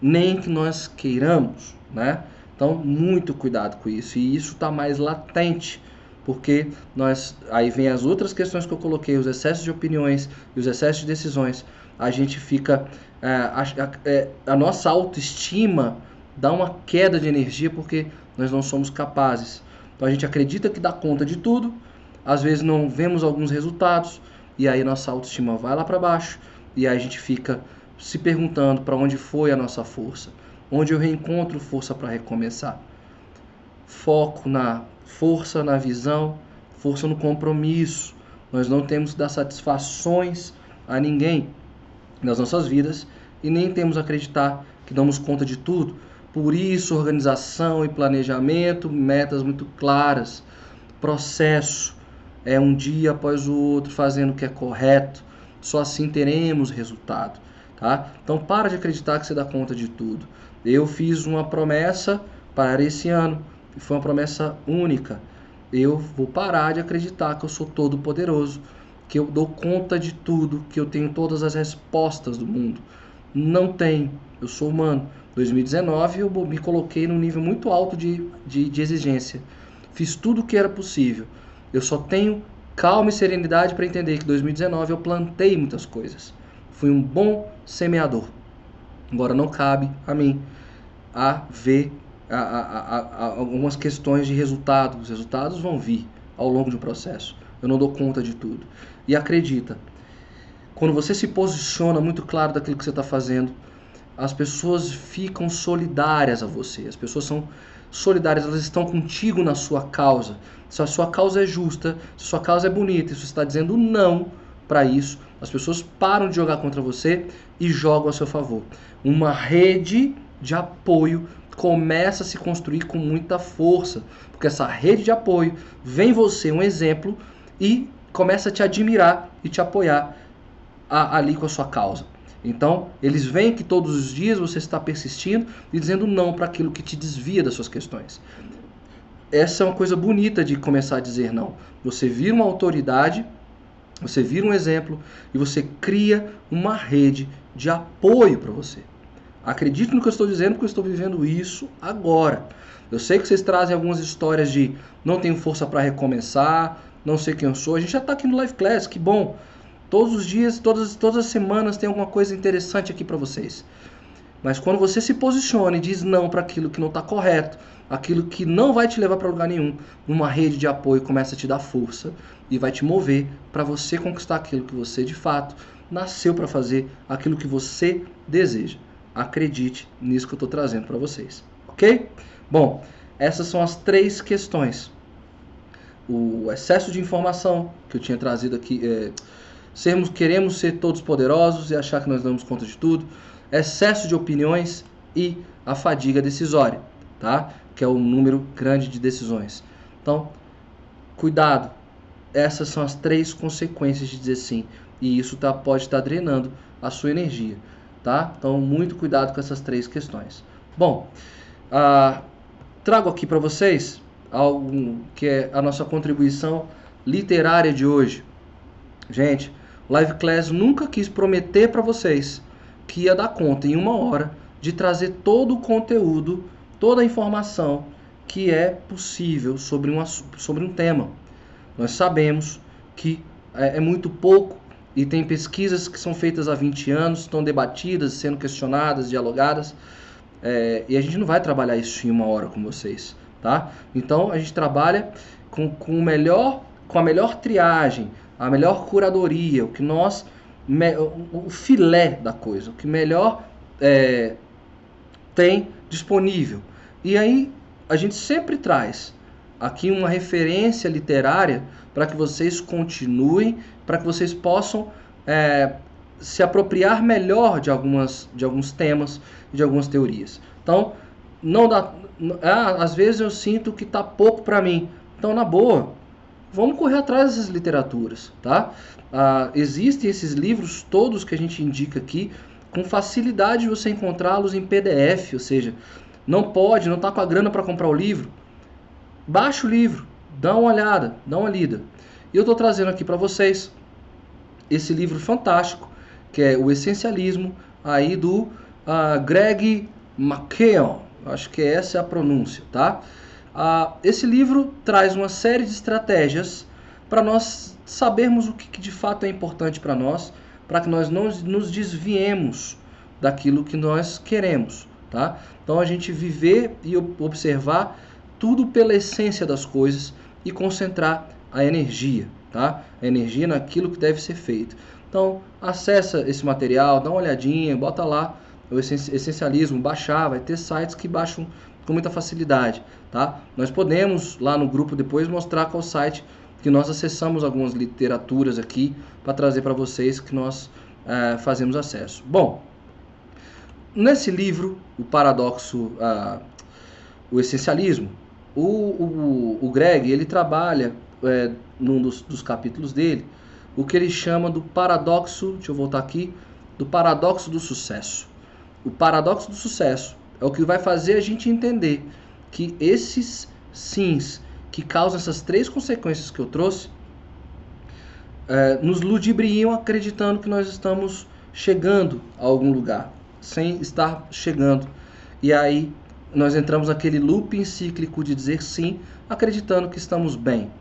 nem que nós queiramos, né? Então, muito cuidado com isso. E isso está mais latente, porque nós aí vem as outras questões que eu coloquei, os excessos de opiniões e os excessos de decisões. A gente fica é, a, a, é, a nossa autoestima dá uma queda de energia porque nós não somos capazes então a gente acredita que dá conta de tudo, às vezes não vemos alguns resultados e aí nossa autoestima vai lá para baixo e aí a gente fica se perguntando para onde foi a nossa força, onde eu reencontro força para recomeçar. Foco na força na visão, força no compromisso. Nós não temos que dar satisfações a ninguém nas nossas vidas e nem temos que acreditar que damos conta de tudo por isso, organização e planejamento, metas muito claras, processo, é um dia após o outro fazendo o que é correto. Só assim teremos resultado, tá? Então para de acreditar que você dá conta de tudo. Eu fiz uma promessa para esse ano, e foi uma promessa única. Eu vou parar de acreditar que eu sou todo poderoso, que eu dou conta de tudo, que eu tenho todas as respostas do mundo. Não tenho. Eu sou humano 2019 eu me coloquei num nível muito alto de, de, de exigência. Fiz tudo o que era possível. Eu só tenho calma e serenidade para entender que 2019 eu plantei muitas coisas. Fui um bom semeador. Agora não cabe a mim a ver a, a, a, algumas questões de resultado. Os resultados vão vir ao longo de um processo. Eu não dou conta de tudo. E acredita, quando você se posiciona muito claro daquilo que você está fazendo, as pessoas ficam solidárias a você. As pessoas são solidárias, elas estão contigo na sua causa. Se a sua causa é justa, se a sua causa é bonita, se você está dizendo não para isso, as pessoas param de jogar contra você e jogam a seu favor. Uma rede de apoio começa a se construir com muita força, porque essa rede de apoio vem você um exemplo e começa a te admirar e te apoiar a, ali com a sua causa. Então, eles veem que todos os dias você está persistindo e dizendo não para aquilo que te desvia das suas questões. Essa é uma coisa bonita de começar a dizer não. Você vira uma autoridade, você vira um exemplo e você cria uma rede de apoio para você. Acredite no que eu estou dizendo, porque eu estou vivendo isso agora. Eu sei que vocês trazem algumas histórias de não tenho força para recomeçar, não sei quem eu sou. A gente já está aqui no Live Class, que bom. Todos os dias, todas, todas as semanas tem alguma coisa interessante aqui para vocês. Mas quando você se posiciona e diz não para aquilo que não está correto, aquilo que não vai te levar para lugar nenhum, uma rede de apoio começa a te dar força e vai te mover para você conquistar aquilo que você de fato nasceu para fazer, aquilo que você deseja. Acredite nisso que eu estou trazendo para vocês, ok? Bom, essas são as três questões. O excesso de informação que eu tinha trazido aqui. É, sermos queremos ser todos poderosos e achar que nós damos conta de tudo, excesso de opiniões e a fadiga decisória, tá? Que é o número grande de decisões. Então, cuidado. Essas são as três consequências de dizer sim, e isso tá, pode estar tá drenando a sua energia, tá? Então, muito cuidado com essas três questões. Bom, ah, trago aqui para vocês algo que é a nossa contribuição literária de hoje. Gente, Live Class nunca quis prometer para vocês que ia dar conta em uma hora de trazer todo o conteúdo, toda a informação que é possível sobre um, sobre um tema. Nós sabemos que é, é muito pouco e tem pesquisas que são feitas há 20 anos, estão debatidas, sendo questionadas, dialogadas, é, e a gente não vai trabalhar isso em uma hora com vocês, tá? Então a gente trabalha com, com, melhor, com a melhor triagem, a melhor curadoria, o que nós. o filé da coisa, o que melhor é, tem disponível. E aí a gente sempre traz aqui uma referência literária para que vocês continuem, para que vocês possam é, se apropriar melhor de, algumas, de alguns temas, de algumas teorias. Então, não dá. Ah, às vezes eu sinto que está pouco para mim. Então, na boa, vamos correr atrás dessas literaturas, tá? Ah, existem esses livros todos que a gente indica aqui, com facilidade você encontrá-los em PDF, ou seja, não pode, não está com a grana para comprar o livro, baixa o livro, dá uma olhada, dá uma lida. E eu estou trazendo aqui para vocês esse livro fantástico, que é o Essencialismo, aí do uh, Greg McKeown, acho que essa é a pronúncia, tá? Ah, esse livro traz uma série de estratégias para nós sabermos o que, que, de fato é importante para nós, para que nós não nos desviemos daquilo que nós queremos, tá? Então a gente viver e observar tudo pela essência das coisas e concentrar a energia, tá? A energia naquilo que deve ser feito. Então acessa esse material, dá uma olhadinha, bota lá o essencialismo, baixar, vai ter sites que baixam com muita facilidade, tá? Nós podemos lá no grupo depois mostrar qual site que nós acessamos algumas literaturas aqui para trazer para vocês que nós é, fazemos acesso. Bom, nesse livro, o paradoxo, uh, o essencialismo, o, o, o Greg ele trabalha é, num dos, dos capítulos dele o que ele chama do paradoxo, deixa eu voltar aqui, do paradoxo do sucesso. O paradoxo do sucesso é o que vai fazer a gente entender que esses sims que causam essas três consequências que eu trouxe é, nos ludibriam acreditando que nós estamos chegando a algum lugar, sem estar chegando. E aí nós entramos naquele looping cíclico de dizer sim, acreditando que estamos bem.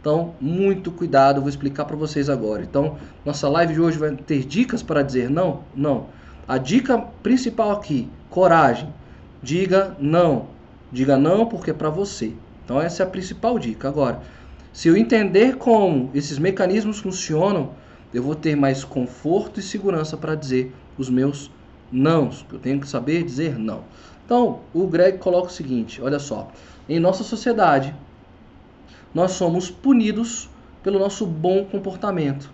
Então, muito cuidado, eu vou explicar para vocês agora. Então, nossa live de hoje vai ter dicas para dizer não? Não. A dica principal aqui, coragem. Diga não. Diga não porque é para você. Então essa é a principal dica. Agora, se eu entender como esses mecanismos funcionam, eu vou ter mais conforto e segurança para dizer os meus nãos. Eu tenho que saber dizer não. Então, o Greg coloca o seguinte: olha só, em nossa sociedade, nós somos punidos pelo nosso bom comportamento.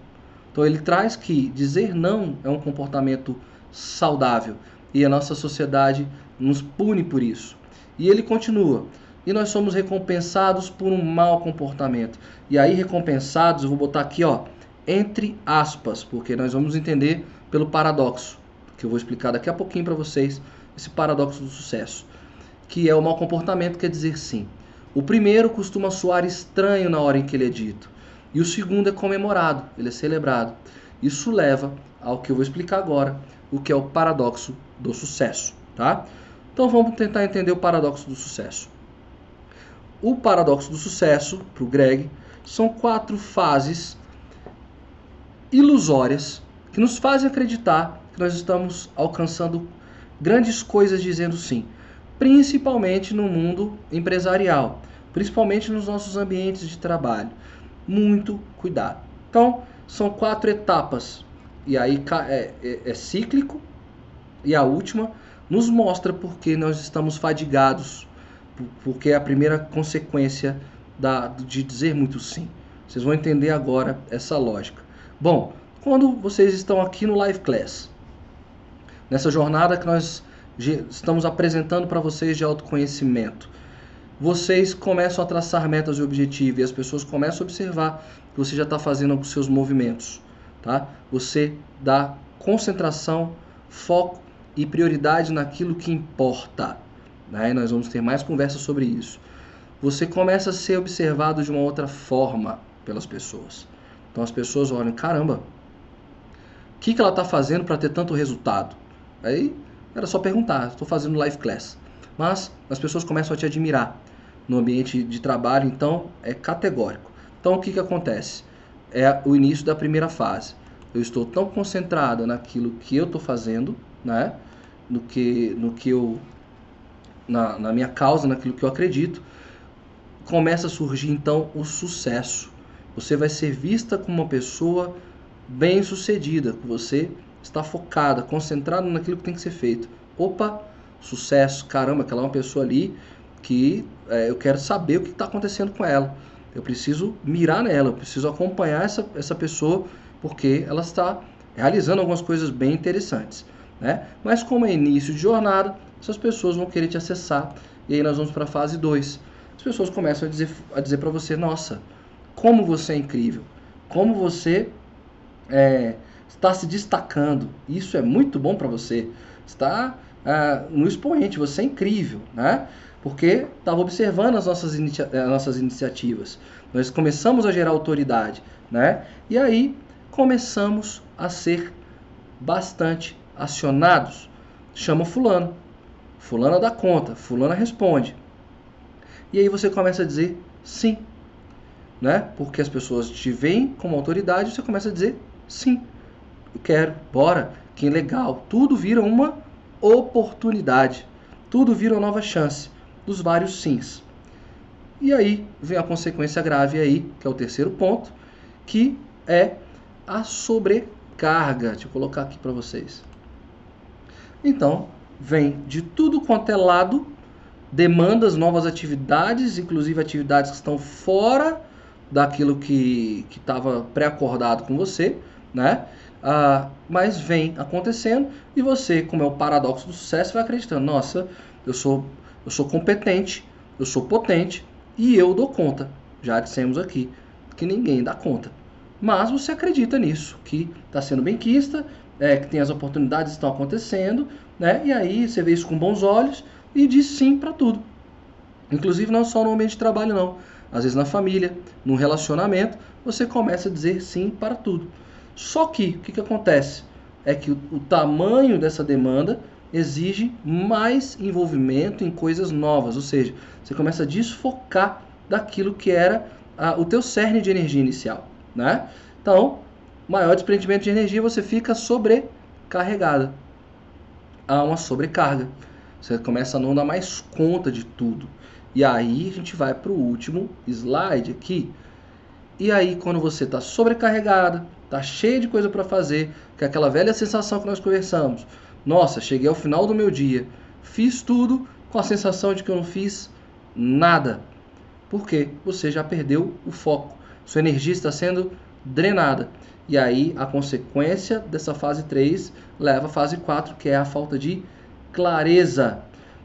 Então, ele traz que dizer não é um comportamento saudável e a nossa sociedade nos pune por isso. E ele continua: e nós somos recompensados por um mau comportamento. E aí, recompensados, eu vou botar aqui, ó, entre aspas, porque nós vamos entender pelo paradoxo, que eu vou explicar daqui a pouquinho para vocês esse paradoxo do sucesso, que é o mau comportamento, quer dizer sim. O primeiro costuma soar estranho na hora em que ele é dito, e o segundo é comemorado, ele é celebrado. Isso leva ao que eu vou explicar agora, o que é o paradoxo do sucesso, tá? Então vamos tentar entender o paradoxo do sucesso. O paradoxo do sucesso, para o Greg, são quatro fases ilusórias que nos fazem acreditar que nós estamos alcançando grandes coisas dizendo sim, principalmente no mundo empresarial, principalmente nos nossos ambientes de trabalho. Muito cuidado. Então, são quatro etapas, e aí é, é, é cíclico, e a última nos mostra porque nós estamos fadigados, porque é a primeira consequência da, de dizer muito sim. Vocês vão entender agora essa lógica. Bom, quando vocês estão aqui no Live Class, nessa jornada que nós estamos apresentando para vocês de autoconhecimento. Vocês começam a traçar metas e objetivos e as pessoas começam a observar que você já está fazendo os seus movimentos. Tá? Você dá concentração, foco e prioridade naquilo que importa. Né? Nós vamos ter mais conversas sobre isso. Você começa a ser observado de uma outra forma pelas pessoas. Então as pessoas olham, caramba, o que, que ela está fazendo para ter tanto resultado? Aí era só perguntar, estou fazendo live class. Mas as pessoas começam a te admirar no ambiente de trabalho, então é categórico. Então o que, que acontece? É o início da primeira fase. Eu estou tão concentrado naquilo que eu estou fazendo, né? no, que, no que eu. Na, na minha causa, naquilo que eu acredito, começa a surgir então o sucesso. Você vai ser vista como uma pessoa bem sucedida, você está focada, concentrada naquilo que tem que ser feito. Opa, sucesso, caramba, aquela é uma pessoa ali que é, eu quero saber o que está acontecendo com ela. Eu preciso mirar nela, eu preciso acompanhar essa, essa pessoa porque ela está realizando algumas coisas bem interessantes. Né? Mas como é início de jornada, essas pessoas vão querer te acessar. E aí nós vamos para a fase 2. As pessoas começam a dizer, a dizer para você, nossa, como você é incrível, como você é, está se destacando. Isso é muito bom para você. Está ah, no expoente, você é incrível, né? Porque estava observando as nossas, as nossas iniciativas. Nós começamos a gerar autoridade, né? E aí começamos a ser bastante acionados. Chama fulano. Fulana dá conta, fulana responde. E aí você começa a dizer sim, né? Porque as pessoas te veem como autoridade, você começa a dizer sim eu quero, bora, que legal. Tudo vira uma oportunidade. Tudo vira uma nova chance dos vários sims. E aí vem a consequência grave aí, que é o terceiro ponto, que é a sobrecarga. Deixa eu colocar aqui para vocês. Então, vem de tudo quanto é lado, demandas, novas atividades, inclusive atividades que estão fora daquilo que estava pré-acordado com você, né? Ah, mas vem acontecendo e você, como é o paradoxo do sucesso, vai acreditando: nossa, eu sou, eu sou competente, eu sou potente e eu dou conta. Já dissemos aqui que ninguém dá conta. Mas você acredita nisso, que está sendo benquista, é, que tem as oportunidades estão acontecendo, né? e aí você vê isso com bons olhos e diz sim para tudo. Inclusive não só no ambiente de trabalho, não. Às vezes na família, no relacionamento, você começa a dizer sim para tudo. Só que o que, que acontece? É que o, o tamanho dessa demanda exige mais envolvimento em coisas novas, ou seja, você começa a desfocar daquilo que era a, o teu cerne de energia inicial, né? Então, maior desprendimento de energia, você fica sobrecarregada. Há uma sobrecarga. Você começa a não dar mais conta de tudo. E aí a gente vai para o último slide aqui. E aí quando você está sobrecarregado, está cheio de coisa para fazer, que é aquela velha sensação que nós conversamos. Nossa, cheguei ao final do meu dia, fiz tudo com a sensação de que eu não fiz nada. Porque você já perdeu o foco. Sua energia está sendo drenada. E aí a consequência dessa fase 3 leva à fase 4, que é a falta de clareza.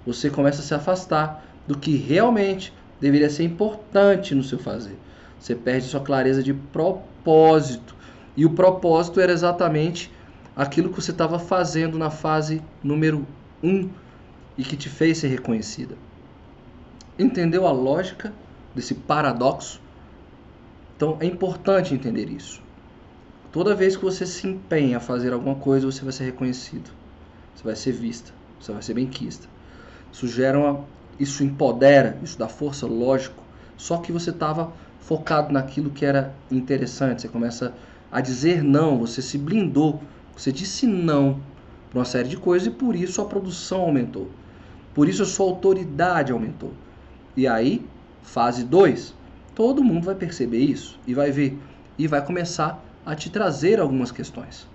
Você começa a se afastar do que realmente deveria ser importante no seu fazer. Você perde sua clareza de propósito. E o propósito era exatamente aquilo que você estava fazendo na fase número 1 e que te fez ser reconhecida. Entendeu a lógica desse paradoxo? Então é importante entender isso. Toda vez que você se empenha a fazer alguma coisa, você vai ser reconhecido. Você vai ser vista. Você vai ser benquista. Isso gera uma, isso empodera, isso dá força, lógico. Só que você estava focado naquilo que era interessante. Você começa a dizer não, você se blindou, você disse não para uma série de coisas e por isso a produção aumentou. Por isso a sua autoridade aumentou. E aí, fase 2, todo mundo vai perceber isso e vai ver e vai começar a te trazer algumas questões.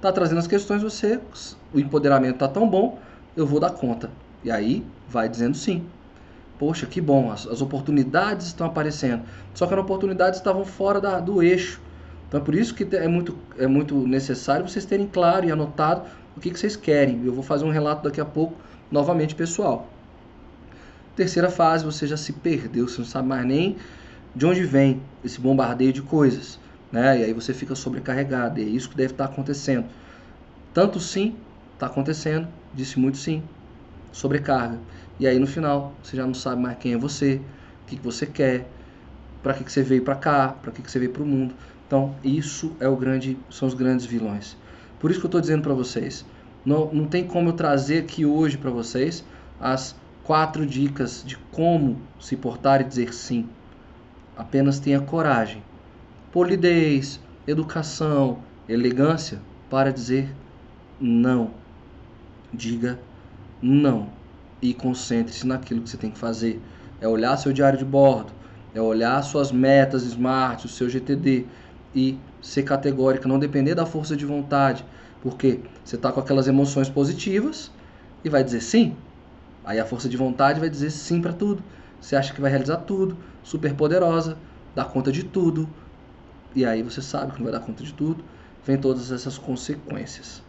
Tá trazendo as questões, você o empoderamento tá tão bom, eu vou dar conta. E aí vai dizendo sim. Poxa, que bom, as, as oportunidades estão aparecendo. Só que as oportunidades estavam fora da, do eixo. Então é por isso que é muito, é muito necessário vocês terem claro e anotado o que, que vocês querem. Eu vou fazer um relato daqui a pouco, novamente pessoal. Terceira fase, você já se perdeu, você não sabe mais nem de onde vem esse bombardeio de coisas. Né? E aí você fica sobrecarregado. E é isso que deve estar acontecendo. Tanto sim está acontecendo, disse muito sim, sobrecarga. E aí no final você já não sabe mais quem é você, o que, que você quer, para que, que você veio para cá, para que, que você veio para o mundo. Então, isso é o grande, são os grandes vilões. Por isso que eu estou dizendo para vocês, não, não tem como eu trazer aqui hoje para vocês as quatro dicas de como se portar e dizer sim. Apenas tenha coragem, polidez, educação, elegância para dizer não. Diga não e concentre-se naquilo que você tem que fazer. É olhar seu diário de bordo, é olhar suas metas smart, o seu GTD e ser categórica, não depender da força de vontade, porque você está com aquelas emoções positivas e vai dizer sim. Aí a força de vontade vai dizer sim para tudo. Você acha que vai realizar tudo, super poderosa, dá conta de tudo. E aí você sabe que não vai dar conta de tudo, vem todas essas consequências.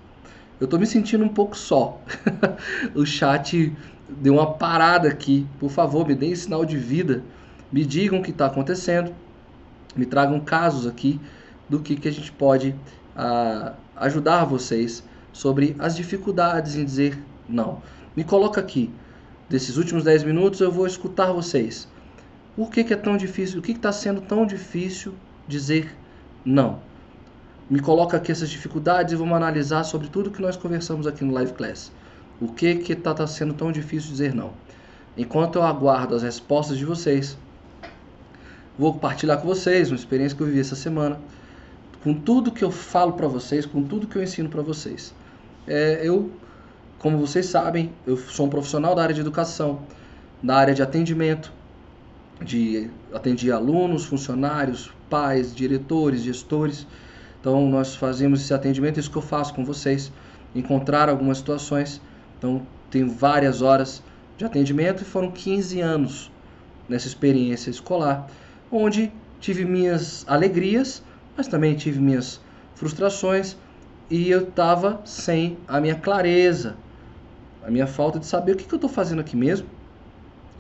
Eu estou me sentindo um pouco só. o chat deu uma parada aqui. Por favor, me deem sinal de vida. Me digam o que está acontecendo me tragam casos aqui do que, que a gente pode uh, ajudar vocês sobre as dificuldades em dizer não. Me coloca aqui. Desses últimos 10 minutos eu vou escutar vocês. Por que, que é tão difícil? O que está sendo tão difícil dizer não? Me coloca aqui essas dificuldades e vamos analisar sobre tudo que nós conversamos aqui no Live Class. O que está tá sendo tão difícil dizer não? Enquanto eu aguardo as respostas de vocês, Vou compartilhar com vocês uma experiência que eu vivi essa semana, com tudo que eu falo para vocês, com tudo que eu ensino para vocês. É, eu, como vocês sabem, eu sou um profissional da área de educação, da área de atendimento, de atendi alunos, funcionários, pais, diretores, gestores. Então nós fazemos esse atendimento, isso que eu faço com vocês, encontrar algumas situações. Então tenho várias horas de atendimento e foram 15 anos nessa experiência escolar onde tive minhas alegrias, mas também tive minhas frustrações e eu estava sem a minha clareza, a minha falta de saber o que, que eu estou fazendo aqui mesmo,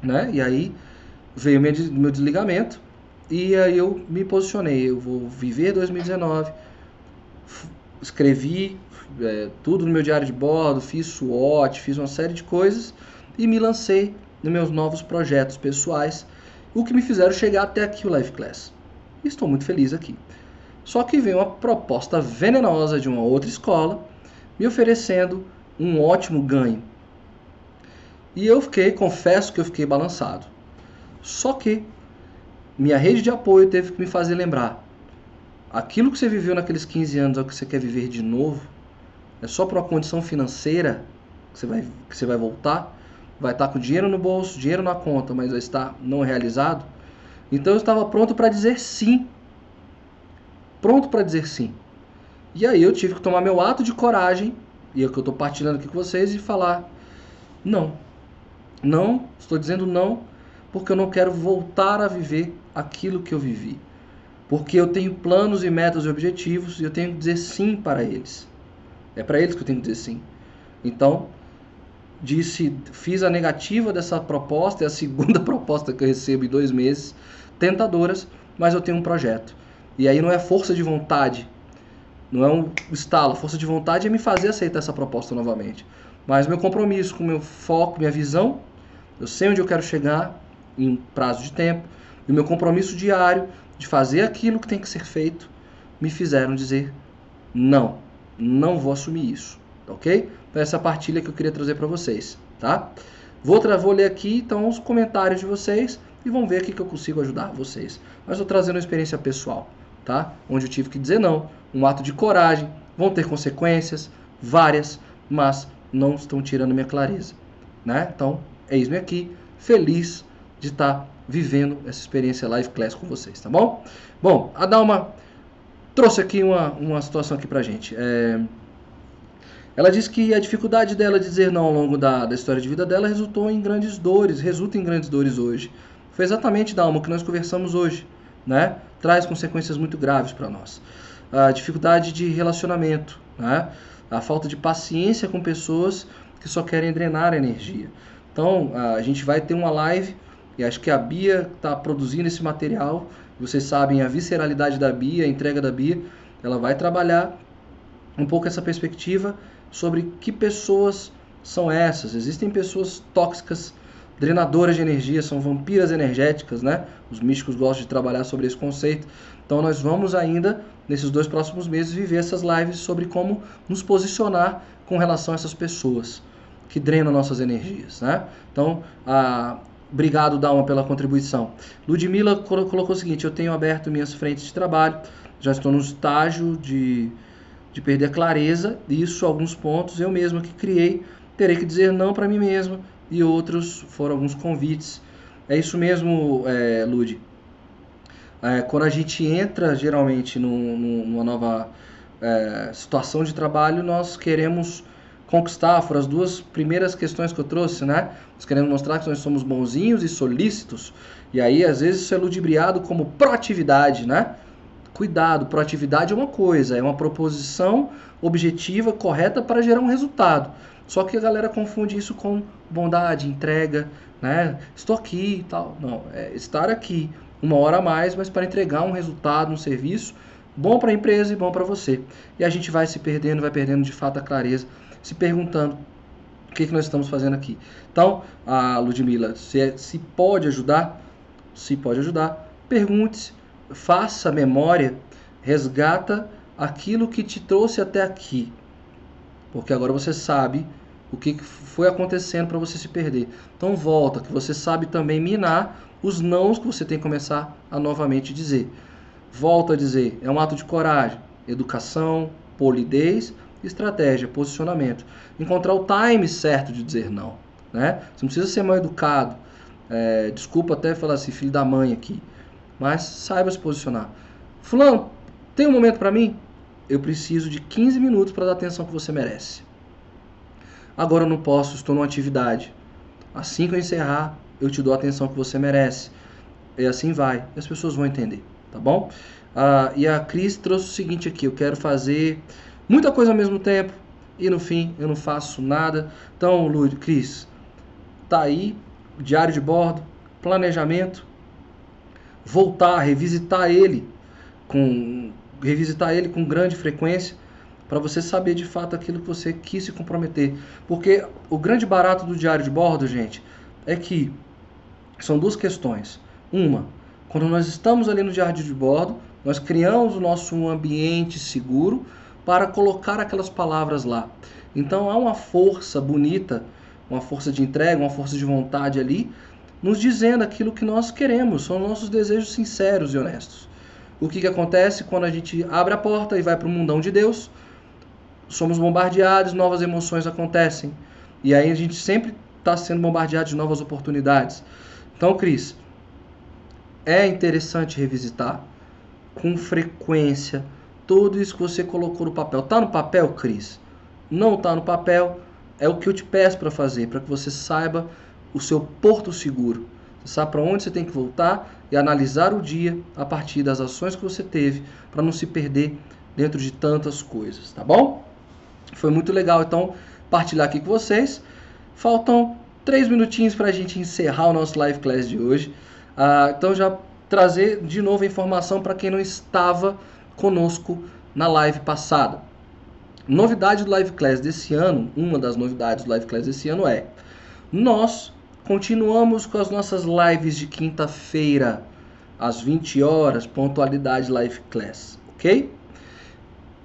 né? E aí veio meu, desligamento e aí eu me posicionei, eu vou viver 2019, escrevi é, tudo no meu diário de bordo, fiz SWOT, fiz uma série de coisas e me lancei nos meus novos projetos pessoais o que me fizeram chegar até aqui o Live Class. Estou muito feliz aqui. Só que veio uma proposta venenosa de uma outra escola me oferecendo um ótimo ganho. E eu fiquei, confesso que eu fiquei balançado. Só que minha rede de apoio teve que me fazer lembrar. Aquilo que você viveu naqueles 15 anos é o que você quer viver de novo? É só por uma condição financeira? que você vai, que você vai voltar, vai estar com dinheiro no bolso, dinheiro na conta, mas vai estar não realizado. Então eu estava pronto para dizer sim. Pronto para dizer sim. E aí eu tive que tomar meu ato de coragem, e é o que eu estou partilhando aqui com vocês, e falar: não. Não, estou dizendo não, porque eu não quero voltar a viver aquilo que eu vivi. Porque eu tenho planos e metas e objetivos e eu tenho que dizer sim para eles. É para eles que eu tenho que dizer sim. Então, disse, fiz a negativa dessa proposta, é a segunda proposta que eu recebo em dois meses, tentadoras, mas eu tenho um projeto. E aí não é força de vontade, não é um estalo, força de vontade é me fazer aceitar essa proposta novamente. Mas meu compromisso com meu foco, minha visão, eu sei onde eu quero chegar em um prazo de tempo, e o meu compromisso diário de fazer aquilo que tem que ser feito me fizeram dizer não, não vou assumir isso, ok? Então essa partilha que eu queria trazer para vocês, tá? Vou, vou ler aqui então os comentários de vocês e vamos ver aqui que eu consigo ajudar vocês. Mas estou trazendo uma experiência pessoal, tá? Onde eu tive que dizer não, um ato de coragem, vão ter consequências, várias, mas não estão tirando minha clareza, né? Então, eis-me aqui, feliz de estar vivendo essa experiência Live Class com vocês, tá bom? Bom, a Dalma trouxe aqui uma, uma situação aqui pra gente. É... Ela diz que a dificuldade dela de dizer não ao longo da, da história de vida dela resultou em grandes dores, resulta em grandes dores hoje. Foi exatamente, Dalma, o que nós conversamos hoje, né? Traz consequências muito graves para nós. A dificuldade de relacionamento, né? A falta de paciência com pessoas que só querem drenar a energia. Então, a gente vai ter uma live e acho que a Bia está produzindo esse material. Vocês sabem a visceralidade da Bia, a entrega da Bia. Ela vai trabalhar um pouco essa perspectiva sobre que pessoas são essas. Existem pessoas tóxicas, drenadoras de energia, são vampiras energéticas, né? Os místicos gostam de trabalhar sobre esse conceito. Então nós vamos ainda, nesses dois próximos meses, viver essas lives sobre como nos posicionar com relação a essas pessoas que drenam nossas energias, né? Então, a, Obrigado, Dalma, pela contribuição. Ludmilla colocou o seguinte: eu tenho aberto minhas frentes de trabalho, já estou no estágio de, de perder clareza, isso, alguns pontos eu mesma que criei, terei que dizer não para mim mesma, e outros foram alguns convites. É isso mesmo, é, Lud. É, quando a gente entra geralmente no, numa nova é, situação de trabalho, nós queremos conquistar foram as duas primeiras questões que eu trouxe, né? Nós queremos mostrar que nós somos bonzinhos e solícitos. E aí, às vezes, isso é ludibriado como proatividade, né? Cuidado, proatividade é uma coisa, é uma proposição objetiva, correta para gerar um resultado. Só que a galera confunde isso com bondade, entrega, né? Estou aqui e tal. Não, é estar aqui uma hora a mais, mas para entregar um resultado, um serviço bom para a empresa e bom para você. E a gente vai se perdendo, vai perdendo de fato a clareza se perguntando o que, que nós estamos fazendo aqui. Então, a Ludmilla, se, é, se pode ajudar, se pode ajudar, pergunte-se, faça memória, resgata aquilo que te trouxe até aqui. Porque agora você sabe o que foi acontecendo para você se perder. Então volta, que você sabe também minar os nãos que você tem que começar a novamente dizer. Volta a dizer, é um ato de coragem, educação, polidez, estratégia, posicionamento. Encontrar o time certo de dizer não. Né? Você não precisa ser mal educado. É, desculpa até falar assim, filho da mãe aqui. Mas saiba se posicionar. Fulano, tem um momento para mim? Eu preciso de 15 minutos para dar a atenção que você merece. Agora eu não posso, estou numa atividade. Assim que eu encerrar, eu te dou a atenção que você merece. E assim vai. As pessoas vão entender, tá bom? Ah, e a Cris trouxe o seguinte aqui: eu quero fazer muita coisa ao mesmo tempo e no fim eu não faço nada. Então, Lúcio, Cris, tá aí, diário de bordo, planejamento, voltar, revisitar ele com revisitar ele com grande frequência para você saber de fato aquilo que você quis se comprometer. Porque o grande barato do diário de bordo, gente, é que são duas questões. Uma, quando nós estamos ali no diário de bordo, nós criamos o nosso ambiente seguro para colocar aquelas palavras lá. Então há uma força bonita, uma força de entrega, uma força de vontade ali, nos dizendo aquilo que nós queremos, são nossos desejos sinceros e honestos. O que, que acontece quando a gente abre a porta e vai para o mundão de Deus? Somos bombardeados, novas emoções acontecem. E aí a gente sempre está sendo bombardeado de novas oportunidades. Então, Cris, é interessante revisitar com frequência tudo isso que você colocou no papel. Tá no papel, Cris? Não tá no papel? É o que eu te peço para fazer, para que você saiba o seu porto seguro. Você sabe para onde você tem que voltar e analisar o dia a partir das ações que você teve, para não se perder dentro de tantas coisas, tá bom? Foi muito legal, então, partilhar aqui com vocês. Faltam três minutinhos para a gente encerrar o nosso live class de hoje. Ah, então, já trazer de novo a informação para quem não estava conosco na live passada. Novidade do Live Class desse ano, uma das novidades do Live Class desse ano é: nós continuamos com as nossas lives de quinta-feira, às 20 horas, pontualidade Live Class, ok?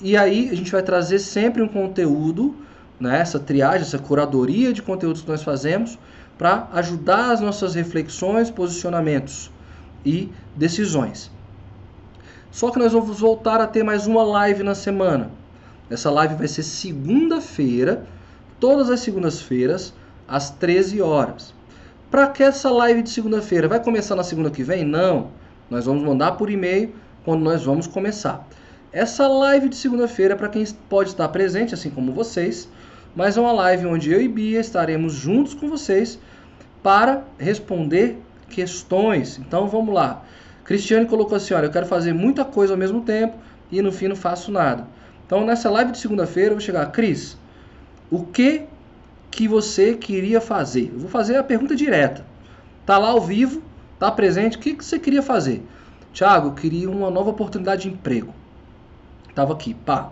E aí a gente vai trazer sempre um conteúdo, né, essa triagem, essa curadoria de conteúdos que nós fazemos para ajudar as nossas reflexões, posicionamentos e decisões. Só que nós vamos voltar a ter mais uma live na semana. Essa live vai ser segunda-feira, todas as segundas-feiras, às 13 horas. Para que essa live de segunda-feira vai começar na segunda que vem? Não. Nós vamos mandar por e-mail quando nós vamos começar. Essa live de segunda-feira, para quem pode estar presente, assim como vocês, mas é uma live onde eu e Bia estaremos juntos com vocês para responder questões. Então vamos lá. Cristiane colocou assim: olha, eu quero fazer muita coisa ao mesmo tempo e no fim não faço nada. Então nessa live de segunda-feira eu vou chegar, Cris, o que que você queria fazer? Eu vou fazer a pergunta direta. Tá lá ao vivo, tá presente, o que, que você queria fazer? Tiago, queria uma nova oportunidade de emprego. Tava aqui, pá.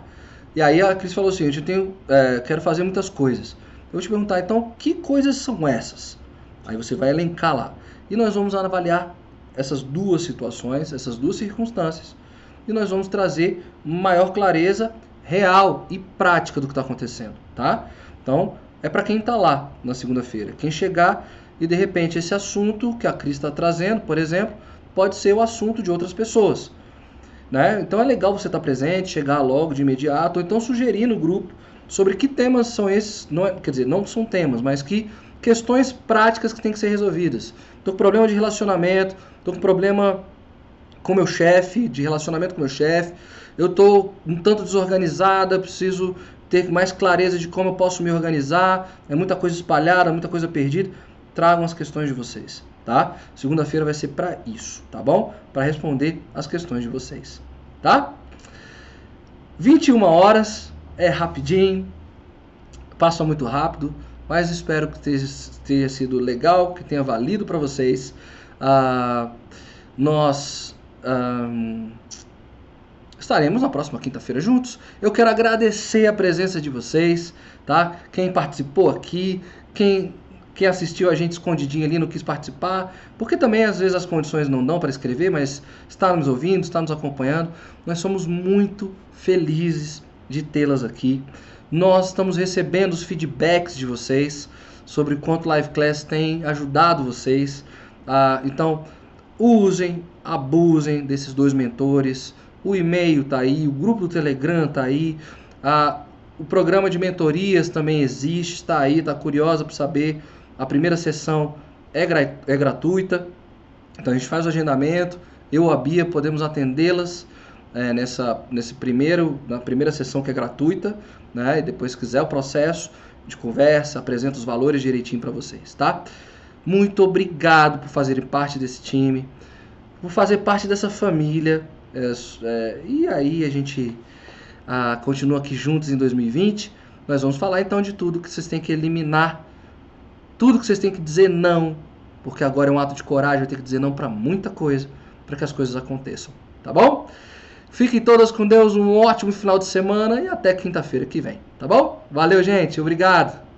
E aí a Cris falou assim: eu tenho, é, quero fazer muitas coisas. Eu vou te perguntar, então, que coisas são essas? Aí você vai elencar lá. E nós vamos avaliar essas duas situações, essas duas circunstâncias, e nós vamos trazer maior clareza real e prática do que está acontecendo, tá? Então, é para quem está lá na segunda-feira. Quem chegar e de repente esse assunto que a Cris está trazendo, por exemplo, pode ser o assunto de outras pessoas. Né? Então é legal você estar tá presente, chegar logo de imediato, ou então sugerir no grupo sobre que temas são esses, não é, quer dizer, não são temas, mas que questões práticas que têm que ser resolvidas. Estou com problema de relacionamento, estou com problema com meu chefe, de relacionamento com meu chefe, eu estou um tanto desorganizada, preciso ter mais clareza de como eu posso me organizar, é muita coisa espalhada, muita coisa perdida. Tragam as questões de vocês, tá? Segunda-feira vai ser para isso, tá bom? Para responder as questões de vocês, tá? 21 horas, é rapidinho, passa muito rápido mas espero que tenha, sido legal, que tenha valido para vocês. Ah, nós estaremos na próxima quinta-feira juntos. Eu quero agradecer a presença de vocês, tá? Quem participou aqui, quem quem assistiu a gente escondidinho ali não quis participar, porque também às vezes as condições não dão para escrever, mas está nos ouvindo, está nos acompanhando. Nós somos muito felizes de tê-las aqui. Nós estamos recebendo os feedbacks de vocês sobre quanto Live Class tem ajudado vocês. Ah, então, usem, abusem desses dois mentores. O e-mail está aí, o grupo do Telegram está aí. Ah, o programa de mentorias também existe, está aí, está curiosa para saber. A primeira sessão é, gra é gratuita, então a gente faz o agendamento. Eu, a Bia, podemos atendê-las é, nessa nesse primeiro, na primeira sessão que é gratuita né? E depois, se quiser o processo de conversa, apresenta os valores direitinho para vocês, tá? Muito obrigado por fazerem parte desse time, por fazer parte dessa família. É, é, e aí a gente ah, continua aqui juntos em 2020. Nós vamos falar então de tudo que vocês têm que eliminar, tudo que vocês têm que dizer não, porque agora é um ato de coragem, eu tenho que dizer não para muita coisa, para que as coisas aconteçam, tá bom? Fiquem todas com Deus, um ótimo final de semana e até quinta-feira que vem, tá bom? Valeu, gente, obrigado.